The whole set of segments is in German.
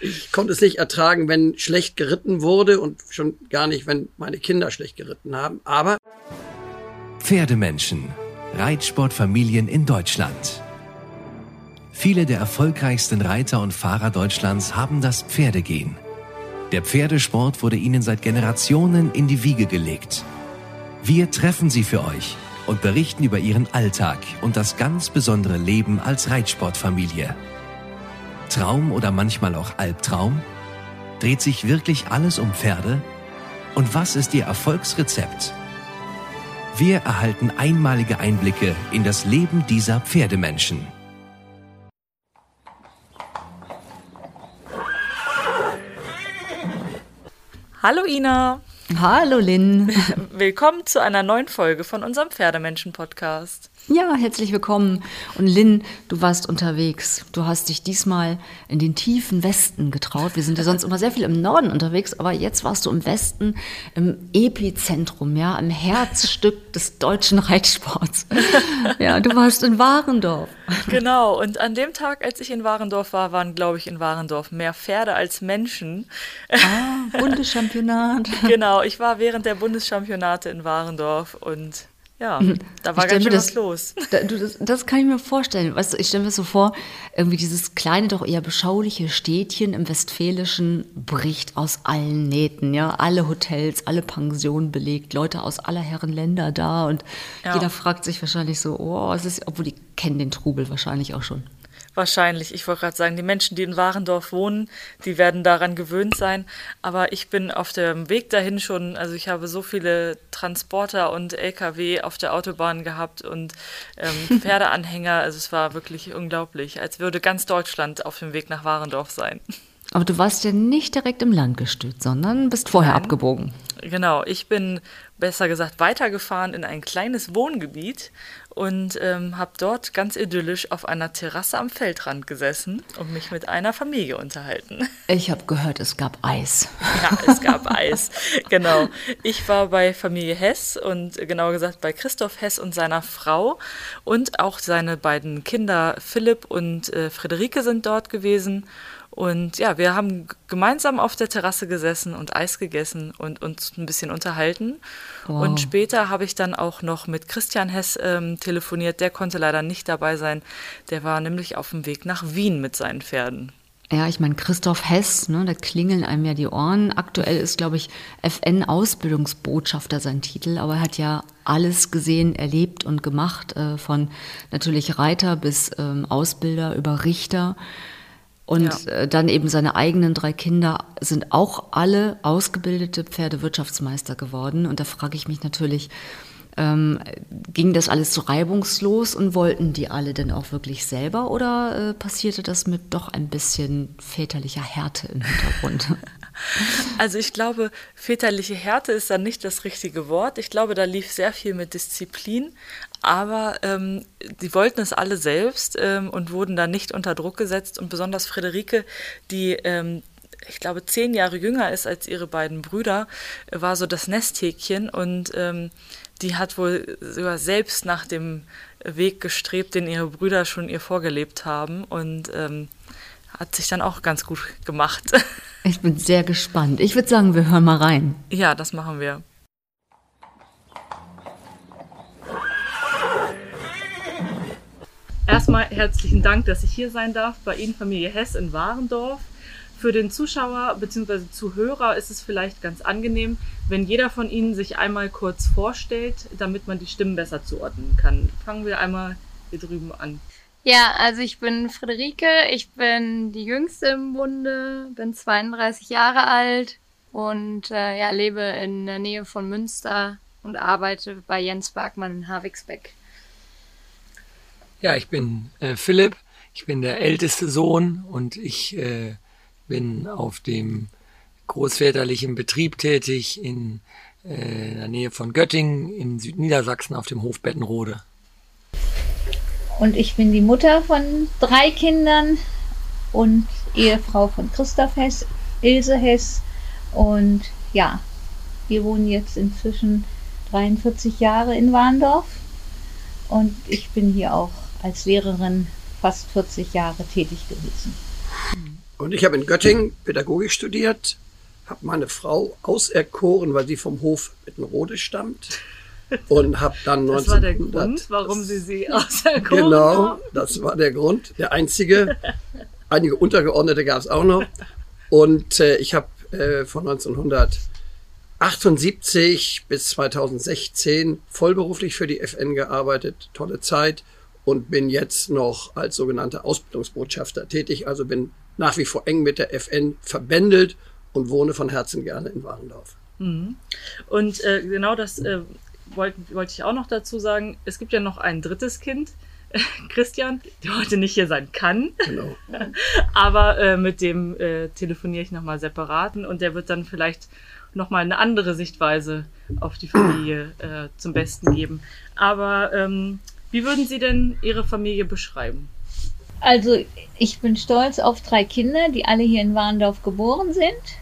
Ich konnte es nicht ertragen, wenn schlecht geritten wurde und schon gar nicht, wenn meine Kinder schlecht geritten haben. Aber Pferdemenschen. Reitsportfamilien in Deutschland. Viele der erfolgreichsten Reiter und Fahrer Deutschlands haben das Pferdegehen. Der Pferdesport wurde ihnen seit Generationen in die Wiege gelegt. Wir treffen sie für euch und berichten über ihren Alltag und das ganz besondere Leben als Reitsportfamilie. Traum oder manchmal auch Albtraum? Dreht sich wirklich alles um Pferde? Und was ist ihr Erfolgsrezept? Wir erhalten einmalige Einblicke in das Leben dieser Pferdemenschen. Hallo Ina. Hallo Lynn. Willkommen zu einer neuen Folge von unserem Pferdemenschen-Podcast. Ja, herzlich willkommen. Und Lynn, du warst unterwegs. Du hast dich diesmal in den tiefen Westen getraut. Wir sind ja sonst immer sehr viel im Norden unterwegs, aber jetzt warst du im Westen, im Epizentrum, ja, im Herzstück des deutschen Reitsports. Ja, du warst in Warendorf. Genau, und an dem Tag, als ich in Warendorf war, waren, glaube ich, in Warendorf mehr Pferde als Menschen. Ah, Bundeschampionat. Genau, ich war während der Bundeschampionate in Warendorf und ja, da war ganz schön das, was los. Da, du, das, das, kann ich mir vorstellen. Weißt du, ich stelle mir so vor, irgendwie dieses kleine, doch eher beschauliche Städtchen im Westfälischen bricht aus allen Nähten. Ja, alle Hotels, alle Pensionen belegt, Leute aus aller Herren Länder da und ja. jeder fragt sich wahrscheinlich so, oh, es ist, obwohl die kennen den Trubel wahrscheinlich auch schon. Wahrscheinlich. Ich wollte gerade sagen, die Menschen, die in Warendorf wohnen, die werden daran gewöhnt sein. Aber ich bin auf dem Weg dahin schon, also ich habe so viele Transporter und Lkw auf der Autobahn gehabt und ähm, Pferdeanhänger. Also es war wirklich unglaublich, als würde ganz Deutschland auf dem Weg nach Warendorf sein. Aber du warst ja nicht direkt im Landgestüt, sondern bist vorher Nein. abgebogen. Genau, ich bin besser gesagt weitergefahren in ein kleines Wohngebiet und ähm, habe dort ganz idyllisch auf einer Terrasse am Feldrand gesessen und mich mit einer Familie unterhalten. Ich habe gehört, es gab Eis. Ja, es gab Eis. Genau. Ich war bei Familie Hess und genauer gesagt bei Christoph Hess und seiner Frau und auch seine beiden Kinder Philipp und äh, Friederike sind dort gewesen. Und ja, wir haben gemeinsam auf der Terrasse gesessen und Eis gegessen und uns ein bisschen unterhalten. Wow. Und später habe ich dann auch noch mit Christian Hess ähm, telefoniert. Der konnte leider nicht dabei sein. Der war nämlich auf dem Weg nach Wien mit seinen Pferden. Ja, ich meine, Christoph Hess, ne, da klingeln einem ja die Ohren. Aktuell ist, glaube ich, FN-Ausbildungsbotschafter sein Titel, aber er hat ja alles gesehen, erlebt und gemacht, äh, von natürlich Reiter bis ähm, Ausbilder über Richter. Und ja. Äh, dann eben seine eigenen drei Kinder sind auch alle ausgebildete Pferdewirtschaftsmeister geworden. Und da frage ich mich natürlich, ähm, ging das alles so reibungslos und wollten die alle denn auch wirklich selber oder äh, passierte das mit doch ein bisschen väterlicher Härte im Hintergrund? Also ich glaube, väterliche Härte ist dann nicht das richtige Wort. Ich glaube, da lief sehr viel mit Disziplin, aber ähm, die wollten es alle selbst ähm, und wurden da nicht unter Druck gesetzt. Und besonders Friederike, die ähm, ich glaube, zehn Jahre jünger ist als ihre beiden Brüder, war so das Nesthäkchen und ähm, die hat wohl sogar selbst nach dem Weg gestrebt, den ihre Brüder schon ihr vorgelebt haben und ähm, hat sich dann auch ganz gut gemacht. Ich bin sehr gespannt. Ich würde sagen, wir hören mal rein. Ja, das machen wir. Erstmal herzlichen Dank, dass ich hier sein darf bei Ihnen, Familie Hess in Warendorf. Für den Zuschauer bzw. Zuhörer ist es vielleicht ganz angenehm, wenn jeder von Ihnen sich einmal kurz vorstellt, damit man die Stimmen besser zuordnen kann. Fangen wir einmal hier drüben an. Ja, also ich bin Friederike, ich bin die Jüngste im Bunde, bin 32 Jahre alt und äh, ja, lebe in der Nähe von Münster und arbeite bei Jens Bergmann in Havixbeck. Ja, ich bin äh, Philipp, ich bin der älteste Sohn und ich äh, bin auf dem großväterlichen Betrieb tätig in äh, der Nähe von Göttingen in Südniedersachsen auf dem Hof Bettenrode. Und ich bin die Mutter von drei Kindern und Ehefrau von Christoph Hess, Ilse Hess. Und ja, wir wohnen jetzt inzwischen 43 Jahre in Warndorf. Und ich bin hier auch als Lehrerin fast 40 Jahre tätig gewesen. Und ich habe in Göttingen Pädagogik studiert, habe meine Frau auserkoren, weil sie vom Hof Mittenrode stammt. Und habe dann Das 1900, war der Grund, warum Sie sie auserkoren Genau, haben. das war der Grund, der einzige. Einige Untergeordnete gab es auch noch. Und äh, ich habe äh, von 1978 bis 2016 vollberuflich für die FN gearbeitet, tolle Zeit und bin jetzt noch als sogenannter Ausbildungsbotschafter tätig, also bin nach wie vor eng mit der FN verbändelt und wohne von Herzen gerne in Warendorf. Und äh, genau das äh, wollte wollte ich auch noch dazu sagen. Es gibt ja noch ein drittes Kind, Christian, der heute nicht hier sein kann. Genau. Aber äh, mit dem äh, telefoniere ich nochmal separaten und der wird dann vielleicht nochmal eine andere Sichtweise auf die Familie äh, zum Besten geben. Aber ähm, wie würden Sie denn Ihre Familie beschreiben? Also ich bin stolz auf drei Kinder, die alle hier in Warndorf geboren sind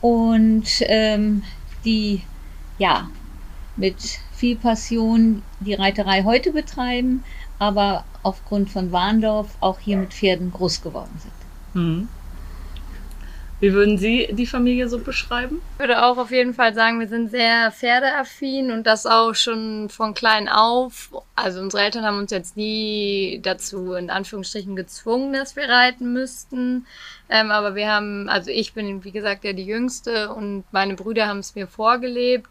und ähm, die ja mit viel Passion die Reiterei heute betreiben, aber aufgrund von Warndorf auch hier mit Pferden groß geworden sind. Hm. Wie würden Sie die Familie so beschreiben? Ich würde auch auf jeden Fall sagen, wir sind sehr pferdeaffin und das auch schon von klein auf. Also unsere Eltern haben uns jetzt nie dazu in Anführungsstrichen gezwungen, dass wir reiten müssten. Ähm, aber wir haben, also ich bin wie gesagt ja die Jüngste und meine Brüder haben es mir vorgelebt.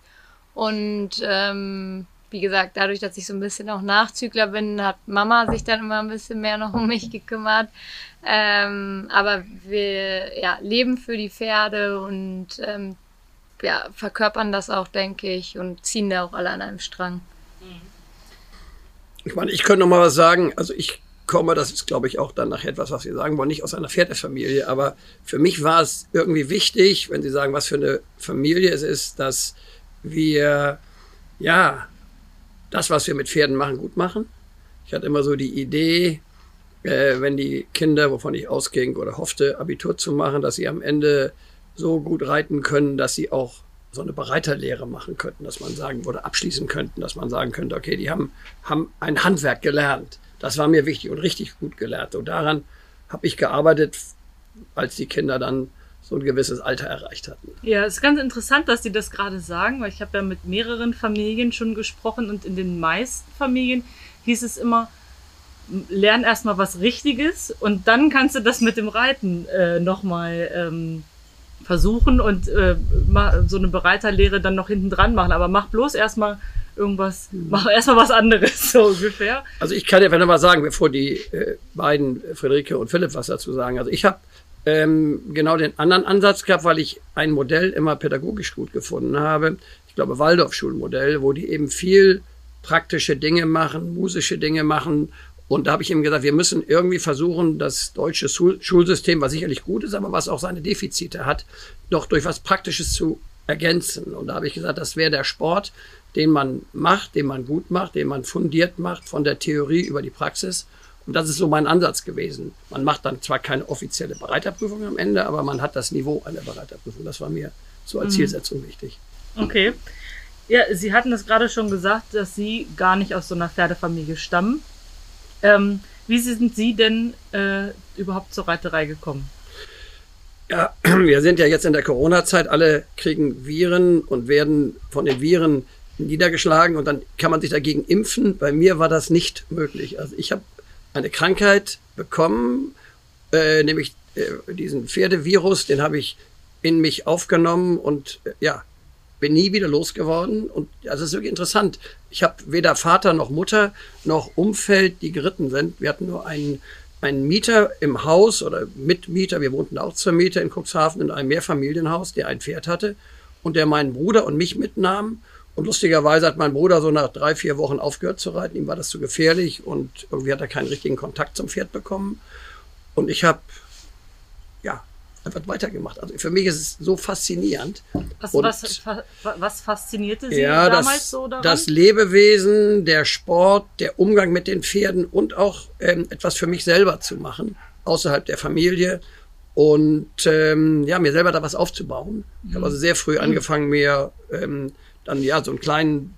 Und ähm, wie gesagt, dadurch, dass ich so ein bisschen auch Nachzügler bin, hat Mama sich dann immer ein bisschen mehr noch um mich gekümmert. Ähm, aber wir ja, leben für die Pferde und ähm, ja, verkörpern das auch, denke ich, und ziehen da auch alle an einem Strang. Ich meine, ich könnte noch mal was sagen. Also ich komme, das ist, glaube ich, auch dann nachher etwas, was Sie sagen wollen, nicht aus einer Pferdefamilie. Aber für mich war es irgendwie wichtig, wenn Sie sagen, was für eine Familie es ist, dass wir, ja, das, was wir mit Pferden machen, gut machen. Ich hatte immer so die Idee, äh, wenn die Kinder, wovon ich ausging oder hoffte, Abitur zu machen, dass sie am Ende so gut reiten können, dass sie auch so eine Bereiterlehre machen könnten, dass man sagen oder abschließen könnten, dass man sagen könnte, okay, die haben, haben ein Handwerk gelernt. Das war mir wichtig und richtig gut gelernt. Und daran habe ich gearbeitet, als die Kinder dann so ein gewisses Alter erreicht hatten. Ja, es ist ganz interessant, dass Sie das gerade sagen, weil ich habe ja mit mehreren Familien schon gesprochen und in den meisten Familien hieß es immer, lern erstmal was Richtiges und dann kannst du das mit dem Reiten äh, nochmal ähm, versuchen und äh, so eine Bereiterlehre dann noch hinten dran machen. Aber mach bloß erstmal irgendwas, mach erstmal was anderes, so ungefähr. Also ich kann ja wenn mal sagen, bevor die äh, beiden, Friederike und Philipp, was dazu sagen. Also ich habe ähm, genau den anderen Ansatz gehabt, weil ich ein Modell immer pädagogisch gut gefunden habe. Ich glaube, Waldorf-Schulmodell, wo die eben viel praktische Dinge machen, musische Dinge machen. Und da habe ich ihm gesagt, wir müssen irgendwie versuchen, das deutsche Schul Schulsystem, was sicherlich gut ist, aber was auch seine Defizite hat, doch durch was Praktisches zu ergänzen. Und da habe ich gesagt, das wäre der Sport, den man macht, den man gut macht, den man fundiert macht, von der Theorie über die Praxis. Und das ist so mein Ansatz gewesen. Man macht dann zwar keine offizielle Bereiterprüfung am Ende, aber man hat das Niveau einer Bereiterprüfung. Das war mir so als Zielsetzung wichtig. Okay. Ja, Sie hatten das gerade schon gesagt, dass Sie gar nicht aus so einer Pferdefamilie stammen. Ähm, wie sind Sie denn äh, überhaupt zur Reiterei gekommen? Ja, wir sind ja jetzt in der Corona-Zeit, alle kriegen Viren und werden von den Viren niedergeschlagen und dann kann man sich dagegen impfen. Bei mir war das nicht möglich. Also ich habe eine Krankheit bekommen, äh, nämlich äh, diesen Pferdevirus, den habe ich in mich aufgenommen und äh, ja, bin nie wieder losgeworden. Und also es ist wirklich interessant. Ich habe weder Vater noch Mutter noch Umfeld, die geritten sind. Wir hatten nur einen, einen Mieter im Haus oder Mitmieter. Wir wohnten auch zur Miete in Cuxhaven in einem Mehrfamilienhaus, der ein Pferd hatte und der meinen Bruder und mich mitnahm. Und lustigerweise hat mein Bruder so nach drei, vier Wochen aufgehört zu reiten. Ihm war das zu gefährlich und irgendwie hat er keinen richtigen Kontakt zum Pferd bekommen. Und ich habe ja einfach weitergemacht. Also für mich ist es so faszinierend. Was, was, was faszinierte Sie ja, damals das, so daran? das Lebewesen, der Sport, der Umgang mit den Pferden und auch ähm, etwas für mich selber zu machen, außerhalb der Familie. Und ähm, ja, mir selber da was aufzubauen. Ich habe also sehr früh angefangen, mir ähm, dann ja so einen kleinen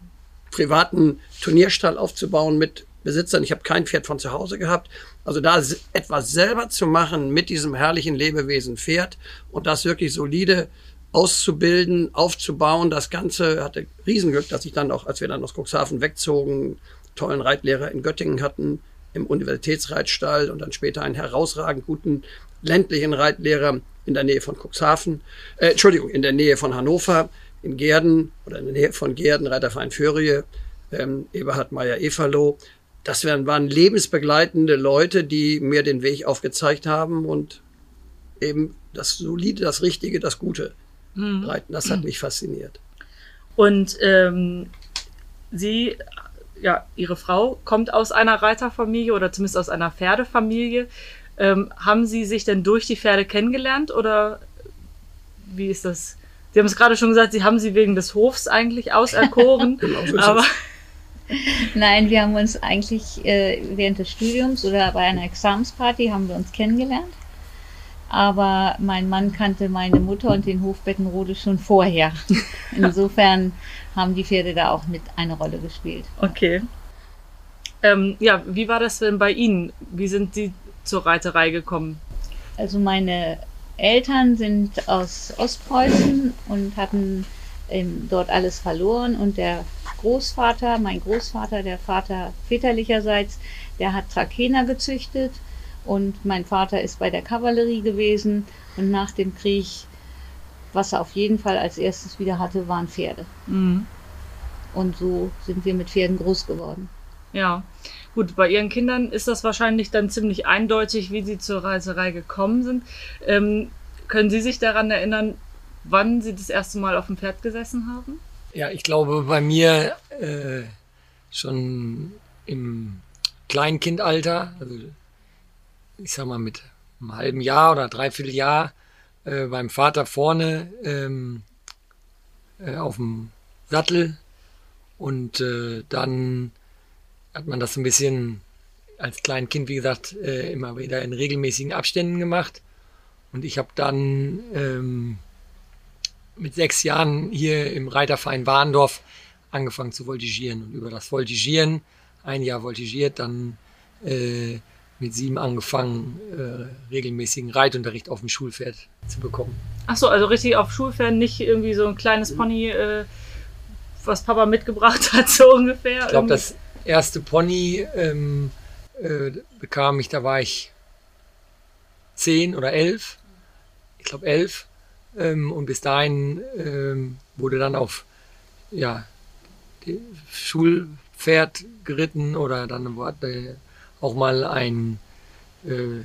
privaten Turnierstall aufzubauen mit Besitzern. Ich habe kein Pferd von zu Hause gehabt. Also da etwas selber zu machen mit diesem herrlichen Lebewesen Pferd und das wirklich solide auszubilden, aufzubauen. Das Ganze hatte Riesenglück, dass ich dann auch, als wir dann aus Cuxhaven wegzogen, tollen Reitlehrer in Göttingen hatten, im Universitätsreitstall und dann später einen herausragend guten ländlichen Reitlehrer in der Nähe von Cuxhaven, äh, Entschuldigung, in der Nähe von Hannover, in Gerden oder in der Nähe von Gerden, Reiterverein Föhrie, ähm, Eberhard Meyer-Everloh. Das waren, waren lebensbegleitende Leute, die mir den Weg aufgezeigt haben und eben das Solide, das Richtige, das Gute mhm. reiten. Das hat mich fasziniert. Und ähm, Sie, ja, Ihre Frau kommt aus einer Reiterfamilie oder zumindest aus einer Pferdefamilie. Ähm, haben Sie sich denn durch die Pferde kennengelernt oder wie ist das? Sie haben es gerade schon gesagt, Sie haben sie wegen des Hofs eigentlich auserkoren. genau, so aber Nein, wir haben uns eigentlich äh, während des Studiums oder bei einer Examensparty haben wir uns kennengelernt. Aber mein Mann kannte meine Mutter und den Hof Bettenrode schon vorher. Insofern haben die Pferde da auch mit eine Rolle gespielt. Okay. Ähm, ja, wie war das denn bei Ihnen? Wie sind Sie zur Reiterei gekommen? Also meine Eltern sind aus Ostpreußen und hatten ähm, dort alles verloren und der Großvater, mein Großvater, der Vater väterlicherseits, der hat Trakehner gezüchtet und mein Vater ist bei der Kavallerie gewesen und nach dem Krieg, was er auf jeden Fall als erstes wieder hatte, waren Pferde. Mhm. Und so sind wir mit Pferden groß geworden. Ja, gut, bei Ihren Kindern ist das wahrscheinlich dann ziemlich eindeutig, wie Sie zur Reiserei gekommen sind. Ähm, können Sie sich daran erinnern, wann Sie das erste Mal auf dem Pferd gesessen haben? Ja, ich glaube bei mir äh, schon im Kleinkindalter, also ich sag mal mit einem halben Jahr oder dreiviertel Jahr äh, beim Vater vorne ähm, äh, auf dem Sattel und äh, dann hat man das ein bisschen als Kleinkind, wie gesagt, äh, immer wieder in regelmäßigen Abständen gemacht. Und ich habe dann ähm, mit sechs Jahren hier im Reiterverein Warndorf angefangen zu voltigieren. Und über das Voltigieren, ein Jahr voltigiert, dann äh, mit sieben angefangen, äh, regelmäßigen Reitunterricht auf dem Schulpferd zu bekommen. Ach so, also richtig auf Schulpferd, nicht irgendwie so ein kleines Pony, äh, was Papa mitgebracht hat, so ungefähr. Ich glaube, das erste Pony ähm, äh, bekam ich, da war ich zehn oder elf. Ich glaube elf. Ähm, und bis dahin ähm, wurde dann auf ja, Schulpferd geritten oder dann wurde auch mal ein äh,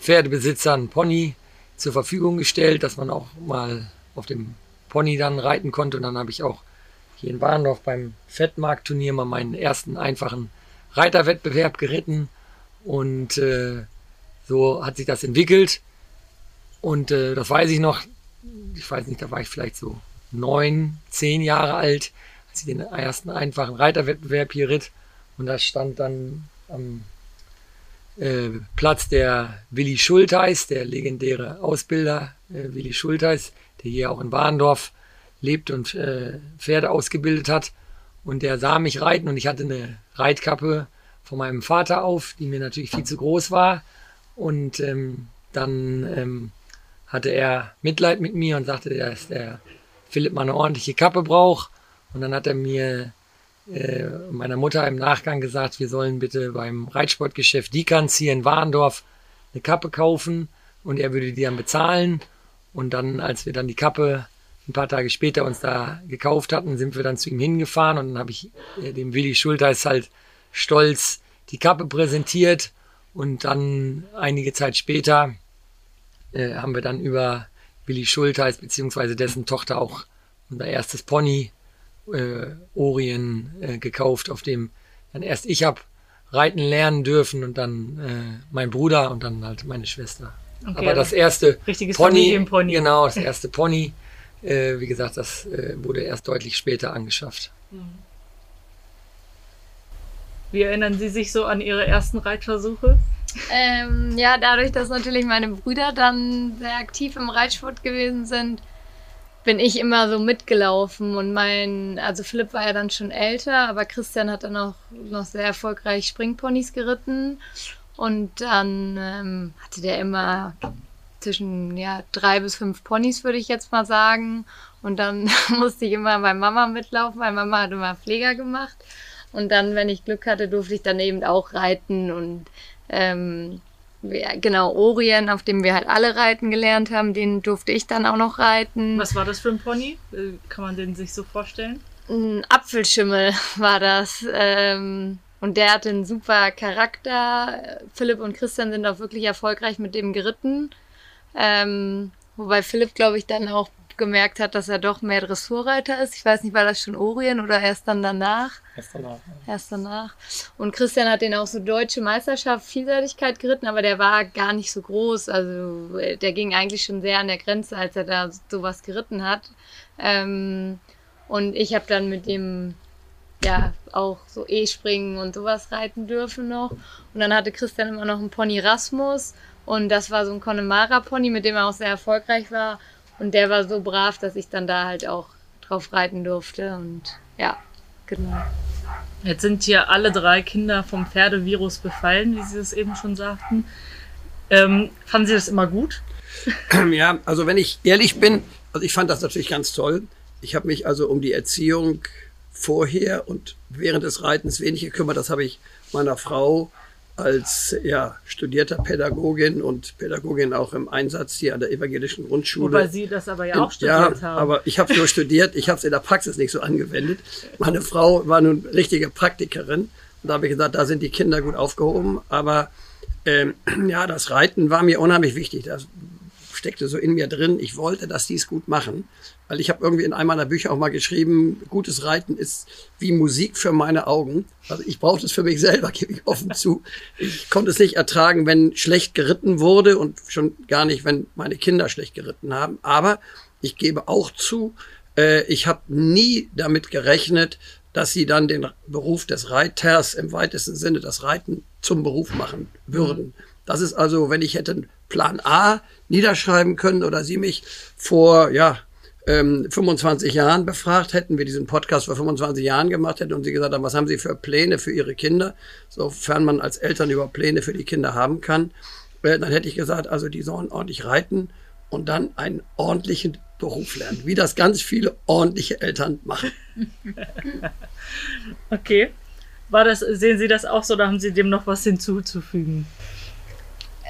Pferdebesitzer ein Pony zur Verfügung gestellt, dass man auch mal auf dem Pony dann reiten konnte. Und dann habe ich auch hier in Warndorf beim Fettmarktturnier mal meinen ersten einfachen Reiterwettbewerb geritten. Und äh, so hat sich das entwickelt. Und äh, das weiß ich noch, ich weiß nicht, da war ich vielleicht so neun, zehn Jahre alt, als ich den ersten einfachen Reiterwettbewerb hier ritt. Und da stand dann am äh, Platz der Willi Schulteis, der legendäre Ausbilder äh, Willi Schulteis, der hier auch in Warndorf lebt und äh, Pferde ausgebildet hat. Und der sah mich reiten und ich hatte eine Reitkappe von meinem Vater auf, die mir natürlich viel zu groß war. Und ähm, dann ähm, hatte er Mitleid mit mir und sagte, dass der Philipp mal eine ordentliche Kappe braucht. Und dann hat er mir äh, meiner Mutter im Nachgang gesagt, wir sollen bitte beim Reitsportgeschäft Dikans hier in Warndorf eine Kappe kaufen und er würde die dann bezahlen. Und dann, als wir dann die Kappe ein paar Tage später uns da gekauft hatten, sind wir dann zu ihm hingefahren und dann habe ich äh, dem Willi Schulteis halt stolz die Kappe präsentiert und dann einige Zeit später äh, haben wir dann über Willi Schulteis beziehungsweise dessen Tochter auch unser erstes Pony äh, Orien äh, gekauft, auf dem dann erst ich habe reiten lernen dürfen und dann äh, mein Bruder und dann halt meine Schwester. Okay, Aber das erste Pony, genau, das erste Pony, äh, wie gesagt, das äh, wurde erst deutlich später angeschafft. Mhm. Wie erinnern Sie sich so an Ihre ersten Reitversuche? Ähm, ja, dadurch, dass natürlich meine Brüder dann sehr aktiv im Reitsport gewesen sind, bin ich immer so mitgelaufen und mein, also Philipp war ja dann schon älter, aber Christian hat dann auch noch sehr erfolgreich Springponys geritten und dann ähm, hatte der immer zwischen ja, drei bis fünf Ponys, würde ich jetzt mal sagen. Und dann musste ich immer bei Mama mitlaufen, weil Mama hat immer Pfleger gemacht. Und dann, wenn ich Glück hatte, durfte ich dann eben auch reiten und ähm, genau, Orient, auf dem wir halt alle reiten gelernt haben, den durfte ich dann auch noch reiten. Was war das für ein Pony? Äh, kann man den sich so vorstellen? Ein Apfelschimmel war das. Ähm, und der hatte einen super Charakter. Philipp und Christian sind auch wirklich erfolgreich mit dem geritten. Ähm, wobei Philipp, glaube ich, dann auch gemerkt hat, dass er doch mehr Dressurreiter ist. Ich weiß nicht, war das schon Orient oder erst dann danach? Erst danach. Ja. Erst danach. Und Christian hat den auch so deutsche Meisterschaft Vielseitigkeit geritten, aber der war gar nicht so groß. Also der ging eigentlich schon sehr an der Grenze, als er da sowas geritten hat. Ähm, und ich habe dann mit dem ja auch so E-Springen und sowas reiten dürfen noch. Und dann hatte Christian immer noch einen Pony Rasmus und das war so ein Connemara-Pony, mit dem er auch sehr erfolgreich war. Und der war so brav, dass ich dann da halt auch drauf reiten durfte. Und ja, genau. Jetzt sind hier alle drei Kinder vom Pferdevirus befallen, wie Sie es eben schon sagten. Ähm, fanden Sie das immer gut? Ja, also wenn ich ehrlich bin, also ich fand das natürlich ganz toll. Ich habe mich also um die Erziehung vorher und während des Reitens wenig gekümmert. Das habe ich meiner Frau als ja, studierter Pädagogin und Pädagogin auch im Einsatz hier an der evangelischen Grundschule. Wobei Sie das aber ja auch studiert ja, haben. aber ich habe nur studiert, ich habe es in der Praxis nicht so angewendet. Meine Frau war nun richtige Praktikerin und da habe ich gesagt, da sind die Kinder gut aufgehoben, aber ähm, ja, das Reiten war mir unheimlich wichtig. Das steckte so in mir drin. Ich wollte, dass die es gut machen. Weil ich habe irgendwie in einem meiner Bücher auch mal geschrieben, gutes Reiten ist wie Musik für meine Augen. Also ich brauchte es für mich selber, gebe ich offen zu. Ich konnte es nicht ertragen, wenn schlecht geritten wurde und schon gar nicht, wenn meine Kinder schlecht geritten haben. Aber ich gebe auch zu, äh, ich habe nie damit gerechnet, dass sie dann den Beruf des Reiters im weitesten Sinne das Reiten zum Beruf machen würden. Das ist also, wenn ich hätte Plan A niederschreiben können oder sie mich vor, ja, ähm, 25 Jahren befragt hätten, wir diesen Podcast vor 25 Jahren gemacht hätten und sie gesagt haben, was haben sie für Pläne für ihre Kinder, sofern man als Eltern über Pläne für die Kinder haben kann, äh, dann hätte ich gesagt, also die sollen ordentlich reiten und dann einen ordentlichen Beruf lernen, wie das ganz viele ordentliche Eltern machen. okay. War das, sehen Sie das auch so oder haben Sie dem noch was hinzuzufügen?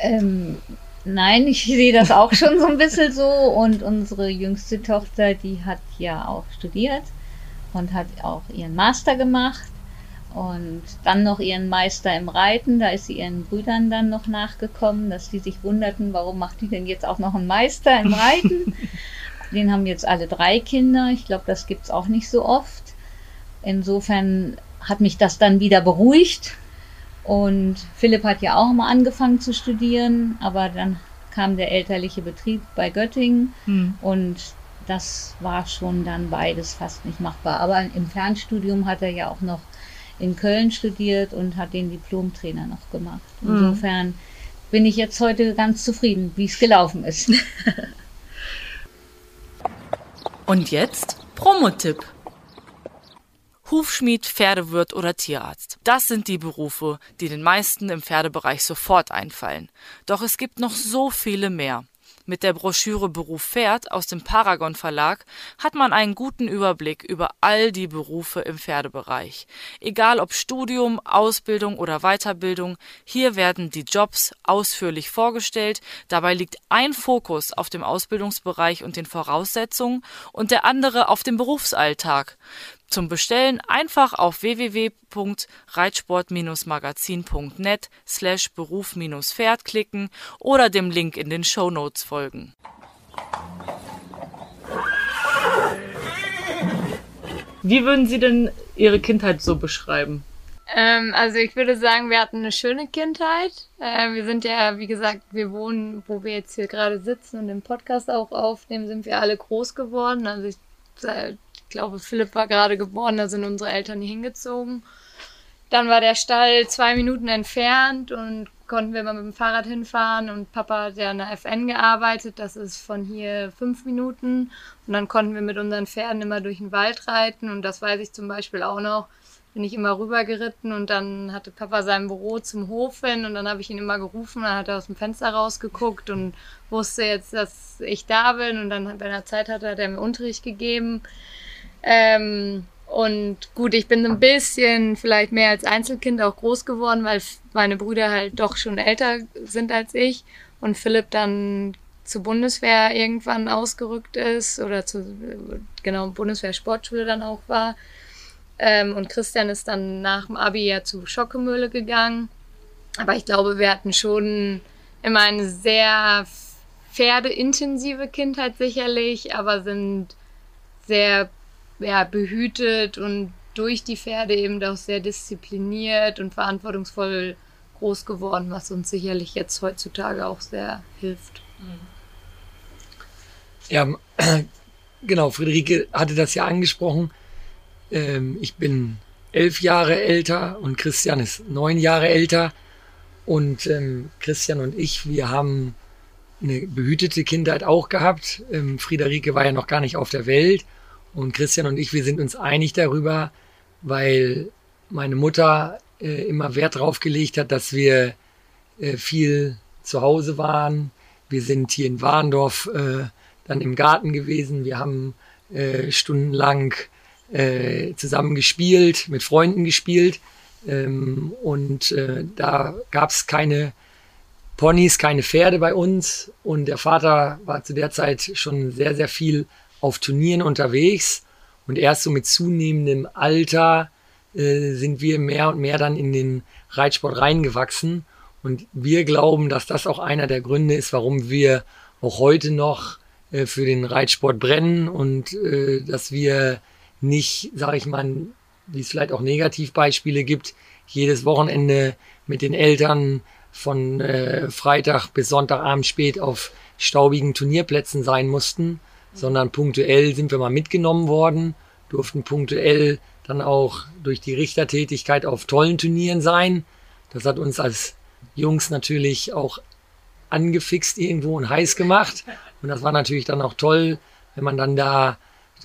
Ähm, nein, ich sehe das auch schon so ein bisschen so. Und unsere jüngste Tochter, die hat ja auch studiert und hat auch ihren Master gemacht und dann noch ihren Meister im Reiten. Da ist sie ihren Brüdern dann noch nachgekommen, dass die sich wunderten, warum macht die denn jetzt auch noch einen Meister im Reiten? Den haben jetzt alle drei Kinder. Ich glaube, das gibt es auch nicht so oft. Insofern hat mich das dann wieder beruhigt, und Philipp hat ja auch mal angefangen zu studieren, aber dann kam der elterliche Betrieb bei Göttingen hm. und das war schon dann beides fast nicht machbar. Aber im Fernstudium hat er ja auch noch in Köln studiert und hat den Diplomtrainer noch gemacht. Hm. Insofern bin ich jetzt heute ganz zufrieden, wie es gelaufen ist. und jetzt Promotipp. Hufschmied, Pferdewirt oder Tierarzt. Das sind die Berufe, die den meisten im Pferdebereich sofort einfallen. Doch es gibt noch so viele mehr. Mit der Broschüre Beruf Pferd aus dem Paragon Verlag hat man einen guten Überblick über all die Berufe im Pferdebereich. Egal ob Studium, Ausbildung oder Weiterbildung, hier werden die Jobs ausführlich vorgestellt. Dabei liegt ein Fokus auf dem Ausbildungsbereich und den Voraussetzungen und der andere auf dem Berufsalltag. Zum Bestellen einfach auf www.reitsport-magazin.net slash Beruf-Pferd klicken oder dem Link in den Show Notes folgen. Wie würden Sie denn Ihre Kindheit so beschreiben? Ähm, also ich würde sagen, wir hatten eine schöne Kindheit. Äh, wir sind ja, wie gesagt, wir wohnen, wo wir jetzt hier gerade sitzen und den Podcast auch aufnehmen, sind wir alle groß geworden. Also ich, äh, ich glaube, Philipp war gerade geboren, da sind unsere Eltern hingezogen. Dann war der Stall zwei Minuten entfernt und konnten wir mal mit dem Fahrrad hinfahren und Papa hat ja in der FN gearbeitet, das ist von hier fünf Minuten und dann konnten wir mit unseren Pferden immer durch den Wald reiten und das weiß ich zum Beispiel auch noch, bin ich immer rübergeritten und dann hatte Papa sein Büro zum Hof hin und dann habe ich ihn immer gerufen, dann hat er aus dem Fenster rausgeguckt und wusste jetzt, dass ich da bin und dann, wenn er Zeit hatte, hat er mir Unterricht gegeben. Ähm, und gut, ich bin ein bisschen vielleicht mehr als Einzelkind auch groß geworden, weil meine Brüder halt doch schon älter sind als ich und Philipp dann zur Bundeswehr irgendwann ausgerückt ist oder zu genau Bundeswehr Sportschule dann auch war. Ähm, und Christian ist dann nach dem Abi ja zu Schockemühle gegangen. Aber ich glaube, wir hatten schon immer eine sehr pferdeintensive Kindheit sicherlich, aber sind sehr ja, behütet und durch die Pferde eben doch sehr diszipliniert und verantwortungsvoll groß geworden, was uns sicherlich jetzt heutzutage auch sehr hilft. Ja, genau, Friederike hatte das ja angesprochen. Ähm, ich bin elf Jahre älter und Christian ist neun Jahre älter. Und ähm, Christian und ich, wir haben eine behütete Kindheit auch gehabt. Ähm, Friederike war ja noch gar nicht auf der Welt. Und Christian und ich, wir sind uns einig darüber, weil meine Mutter äh, immer Wert darauf gelegt hat, dass wir äh, viel zu Hause waren. Wir sind hier in Warndorf äh, dann im Garten gewesen. Wir haben äh, stundenlang äh, zusammen gespielt, mit Freunden gespielt. Ähm, und äh, da gab es keine Ponys, keine Pferde bei uns. Und der Vater war zu der Zeit schon sehr, sehr viel auf Turnieren unterwegs und erst so mit zunehmendem Alter äh, sind wir mehr und mehr dann in den Reitsport reingewachsen. Und wir glauben, dass das auch einer der Gründe ist, warum wir auch heute noch äh, für den Reitsport brennen und äh, dass wir nicht, sage ich mal, wie es vielleicht auch Negativbeispiele gibt, jedes Wochenende mit den Eltern von äh, Freitag bis Sonntagabend spät auf staubigen Turnierplätzen sein mussten, sondern punktuell sind wir mal mitgenommen worden, durften punktuell dann auch durch die Richtertätigkeit auf tollen Turnieren sein. Das hat uns als Jungs natürlich auch angefixt irgendwo und heiß gemacht. Und das war natürlich dann auch toll, wenn man dann da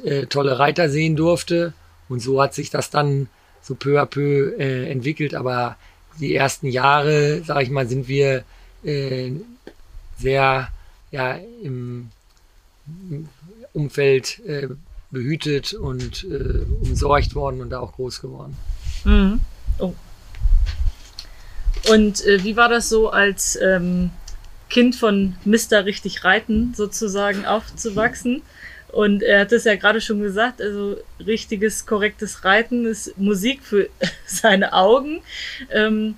äh, tolle Reiter sehen durfte. Und so hat sich das dann so peu à peu äh, entwickelt. Aber die ersten Jahre, sage ich mal, sind wir äh, sehr ja, im Umfeld äh, behütet und äh, umsorgt worden und da auch groß geworden. Mhm. Oh. Und äh, wie war das so als ähm, Kind von Mister richtig reiten sozusagen aufzuwachsen? Und er hat es ja gerade schon gesagt, also richtiges, korrektes Reiten ist Musik für seine Augen. Ähm,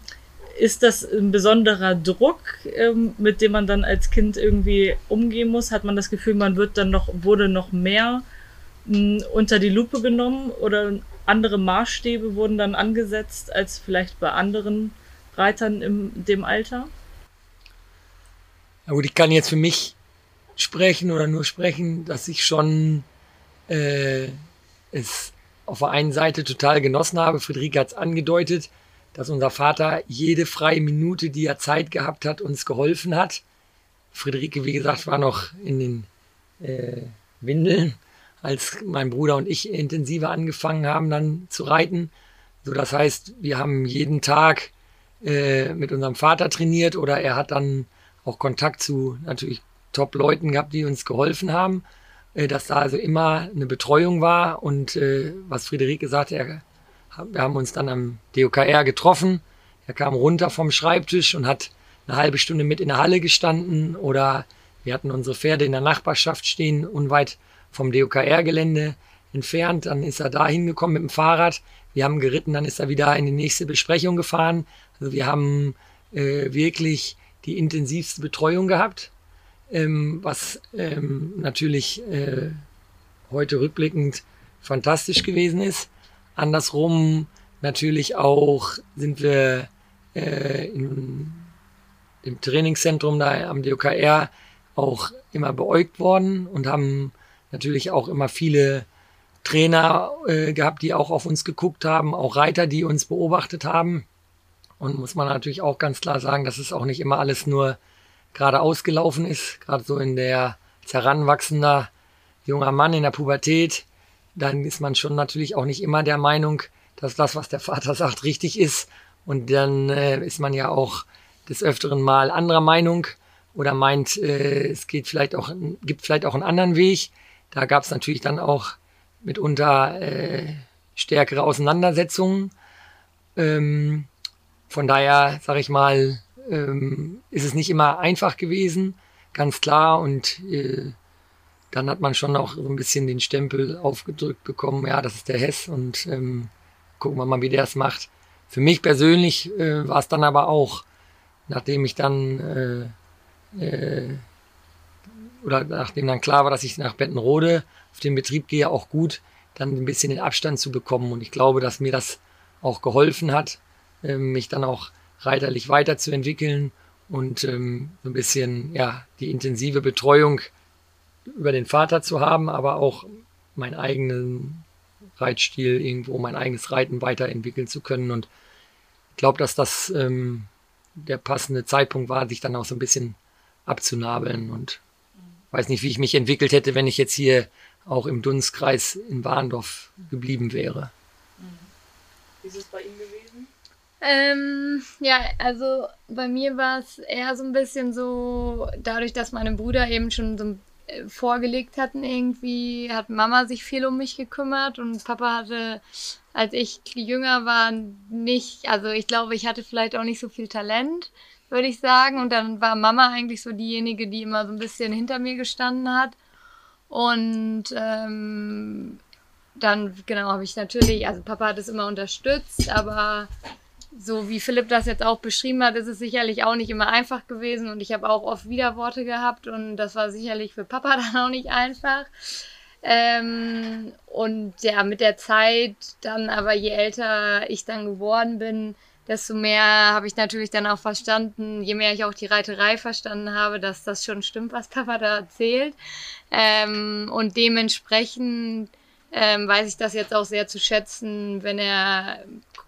ist das ein besonderer Druck, ähm, mit dem man dann als Kind irgendwie umgehen muss? Hat man das Gefühl, man wird dann noch, wurde noch mehr mh, hm, unter die Lupe genommen oder andere Maßstäbe wurden dann angesetzt als vielleicht bei anderen Reitern in dem Alter? Ja gut, ich kann jetzt für mich sprechen oder nur sprechen, dass ich schon äh, es auf der einen Seite total genossen habe. Friederike hat es angedeutet dass unser Vater jede freie Minute, die er Zeit gehabt hat, uns geholfen hat. Friederike, wie gesagt, war noch in den äh, Windeln, als mein Bruder und ich intensiver angefangen haben, dann zu reiten. So, das heißt, wir haben jeden Tag äh, mit unserem Vater trainiert oder er hat dann auch Kontakt zu natürlich Top-Leuten gehabt, die uns geholfen haben, äh, dass da also immer eine Betreuung war und äh, was Friederike sagte, er wir haben uns dann am DOKR getroffen. Er kam runter vom Schreibtisch und hat eine halbe Stunde mit in der Halle gestanden oder wir hatten unsere Pferde in der Nachbarschaft stehen, unweit vom DOKR-Gelände entfernt. Dann ist er da hingekommen mit dem Fahrrad. Wir haben geritten, dann ist er wieder in die nächste Besprechung gefahren. Also wir haben äh, wirklich die intensivste Betreuung gehabt, ähm, was ähm, natürlich äh, heute rückblickend fantastisch gewesen ist. Andersrum natürlich auch sind wir äh, in, im Trainingszentrum da am DOKR auch immer beäugt worden und haben natürlich auch immer viele Trainer äh, gehabt, die auch auf uns geguckt haben, auch Reiter, die uns beobachtet haben. Und muss man natürlich auch ganz klar sagen, dass es auch nicht immer alles nur geradeaus gelaufen ist. Gerade so in der heranwachsender junger Mann in der Pubertät, dann ist man schon natürlich auch nicht immer der Meinung, dass das, was der Vater sagt, richtig ist. Und dann äh, ist man ja auch des Öfteren mal anderer Meinung oder meint, äh, es geht vielleicht auch, gibt vielleicht auch einen anderen Weg. Da gab es natürlich dann auch mitunter äh, stärkere Auseinandersetzungen. Ähm, von daher, sage ich mal, ähm, ist es nicht immer einfach gewesen, ganz klar. Und äh, dann hat man schon auch so ein bisschen den Stempel aufgedrückt bekommen, ja, das ist der Hess und ähm, gucken wir mal, wie der es macht. Für mich persönlich äh, war es dann aber auch, nachdem ich dann äh, äh, oder nachdem dann klar war, dass ich nach Bettenrode auf den Betrieb gehe, auch gut, dann ein bisschen den Abstand zu bekommen. Und ich glaube, dass mir das auch geholfen hat, äh, mich dann auch reiterlich weiterzuentwickeln und ähm, so ein bisschen ja die intensive Betreuung über den Vater zu haben, aber auch meinen eigenen Reitstil irgendwo, mein eigenes Reiten weiterentwickeln zu können. Und ich glaube, dass das ähm, der passende Zeitpunkt war, sich dann auch so ein bisschen abzunabeln und weiß nicht, wie ich mich entwickelt hätte, wenn ich jetzt hier auch im Dunstkreis in Warndorf geblieben wäre. Wie ist es bei Ihnen gewesen? Ähm, ja, also bei mir war es eher so ein bisschen so, dadurch, dass meine Brüder eben schon so äh, vorgelegt hatten irgendwie, hat Mama sich viel um mich gekümmert und Papa hatte, als ich jünger war, nicht, also ich glaube, ich hatte vielleicht auch nicht so viel Talent, würde ich sagen. Und dann war Mama eigentlich so diejenige, die immer so ein bisschen hinter mir gestanden hat. Und ähm, dann, genau, habe ich natürlich, also Papa hat es immer unterstützt, aber so wie Philipp das jetzt auch beschrieben hat, ist es sicherlich auch nicht immer einfach gewesen und ich habe auch oft Widerworte gehabt und das war sicherlich für Papa dann auch nicht einfach. Ähm, und ja, mit der Zeit dann aber je älter ich dann geworden bin, desto mehr habe ich natürlich dann auch verstanden, je mehr ich auch die Reiterei verstanden habe, dass das schon stimmt, was Papa da erzählt. Ähm, und dementsprechend ähm, weiß ich das jetzt auch sehr zu schätzen, wenn er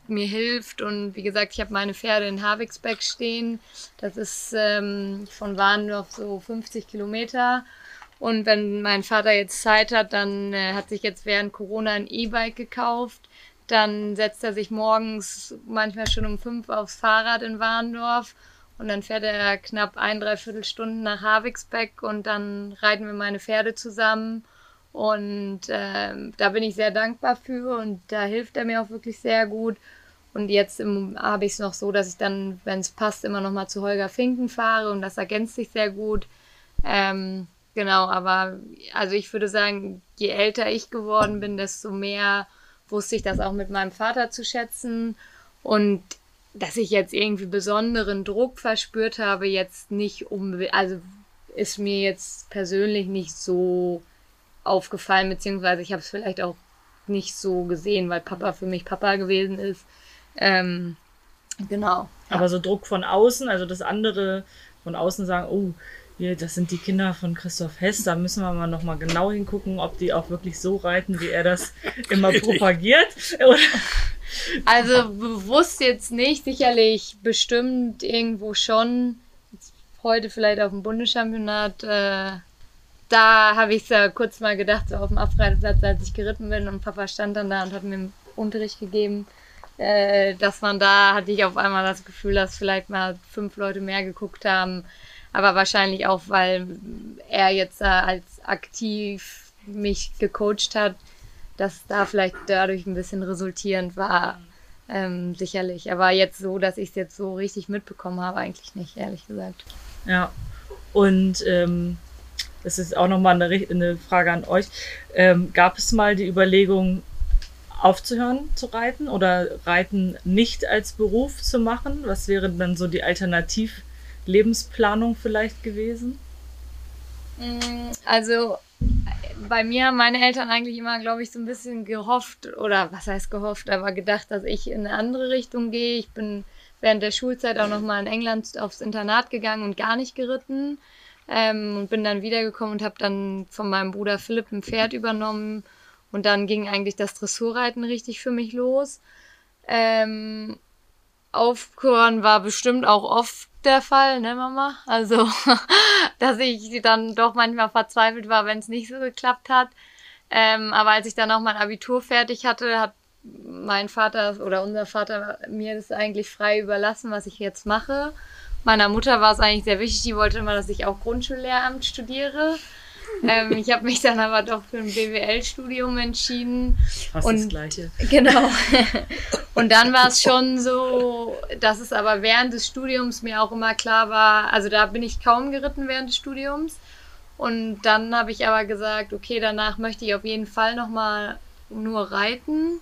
mir hilft. Und wie gesagt, ich habe meine Pferde in Havixbeck stehen. Das ist ähm, von Warndorf so 50 Kilometer. Und wenn mein Vater jetzt Zeit hat, dann äh, hat sich jetzt während Corona ein E-Bike gekauft. Dann setzt er sich morgens manchmal schon um fünf aufs Fahrrad in Warndorf und dann fährt er knapp ein, dreiviertel Stunden nach Havixbeck und dann reiten wir meine Pferde zusammen. Und äh, da bin ich sehr dankbar für und da hilft er mir auch wirklich sehr gut. Und jetzt habe ich es noch so, dass ich dann, wenn es passt, immer noch mal zu Holger Finken fahre und das ergänzt sich sehr gut. Ähm, genau, aber also ich würde sagen, je älter ich geworden bin, desto mehr wusste ich das auch mit meinem Vater zu schätzen. Und dass ich jetzt irgendwie besonderen Druck verspürt habe, jetzt nicht um, also ist mir jetzt persönlich nicht so aufgefallen, beziehungsweise ich habe es vielleicht auch nicht so gesehen, weil Papa für mich Papa gewesen ist. Ähm, genau. Aber ja. so Druck von außen, also das andere von außen sagen, oh, hier, das sind die Kinder von Christoph Hess, da müssen wir mal nochmal genau hingucken, ob die auch wirklich so reiten, wie er das immer propagiert. also bewusst jetzt nicht, sicherlich bestimmt irgendwo schon. Heute vielleicht auf dem Bundeschampionat äh, da habe ich es ja kurz mal gedacht, so auf dem Abreiteplatz, als ich geritten bin und Papa stand dann da und hat mir Unterricht gegeben, äh, dass man da, hatte ich auf einmal das Gefühl, dass vielleicht mal fünf Leute mehr geguckt haben. Aber wahrscheinlich auch, weil er jetzt äh, als aktiv mich gecoacht hat, dass da vielleicht dadurch ein bisschen resultierend war. Ähm, sicherlich. Aber jetzt so, dass ich es jetzt so richtig mitbekommen habe, eigentlich nicht, ehrlich gesagt. Ja. Und ähm, das ist auch nochmal eine, eine Frage an euch. Ähm, gab es mal die Überlegung, aufzuhören zu reiten oder Reiten nicht als Beruf zu machen? Was wäre dann so die Alternativlebensplanung vielleicht gewesen? Mm, also bei mir haben meine Eltern eigentlich immer, glaube ich, so ein bisschen gehofft oder was heißt gehofft, aber gedacht, dass ich in eine andere Richtung gehe. Ich bin während der Schulzeit auch nochmal in England aufs Internat gegangen und gar nicht geritten. Ähm, und bin dann wiedergekommen und habe dann von meinem Bruder Philipp ein Pferd übernommen. Und dann ging eigentlich das Dressurreiten richtig für mich los. Ähm, aufgehören war bestimmt auch oft der Fall, ne Mama? Also, dass ich dann doch manchmal verzweifelt war, wenn es nicht so geklappt hat. Ähm, aber als ich dann auch mein Abitur fertig hatte, hat mein Vater oder unser Vater mir das eigentlich frei überlassen, was ich jetzt mache. Meiner Mutter war es eigentlich sehr wichtig, die wollte immer, dass ich auch Grundschullehramt studiere. ähm, ich habe mich dann aber doch für ein BWL-Studium entschieden. Fast und, das Gleiche. Genau. und dann war es schon so, dass es aber während des Studiums mir auch immer klar war, also da bin ich kaum geritten während des Studiums. Und dann habe ich aber gesagt, okay, danach möchte ich auf jeden Fall nochmal nur reiten.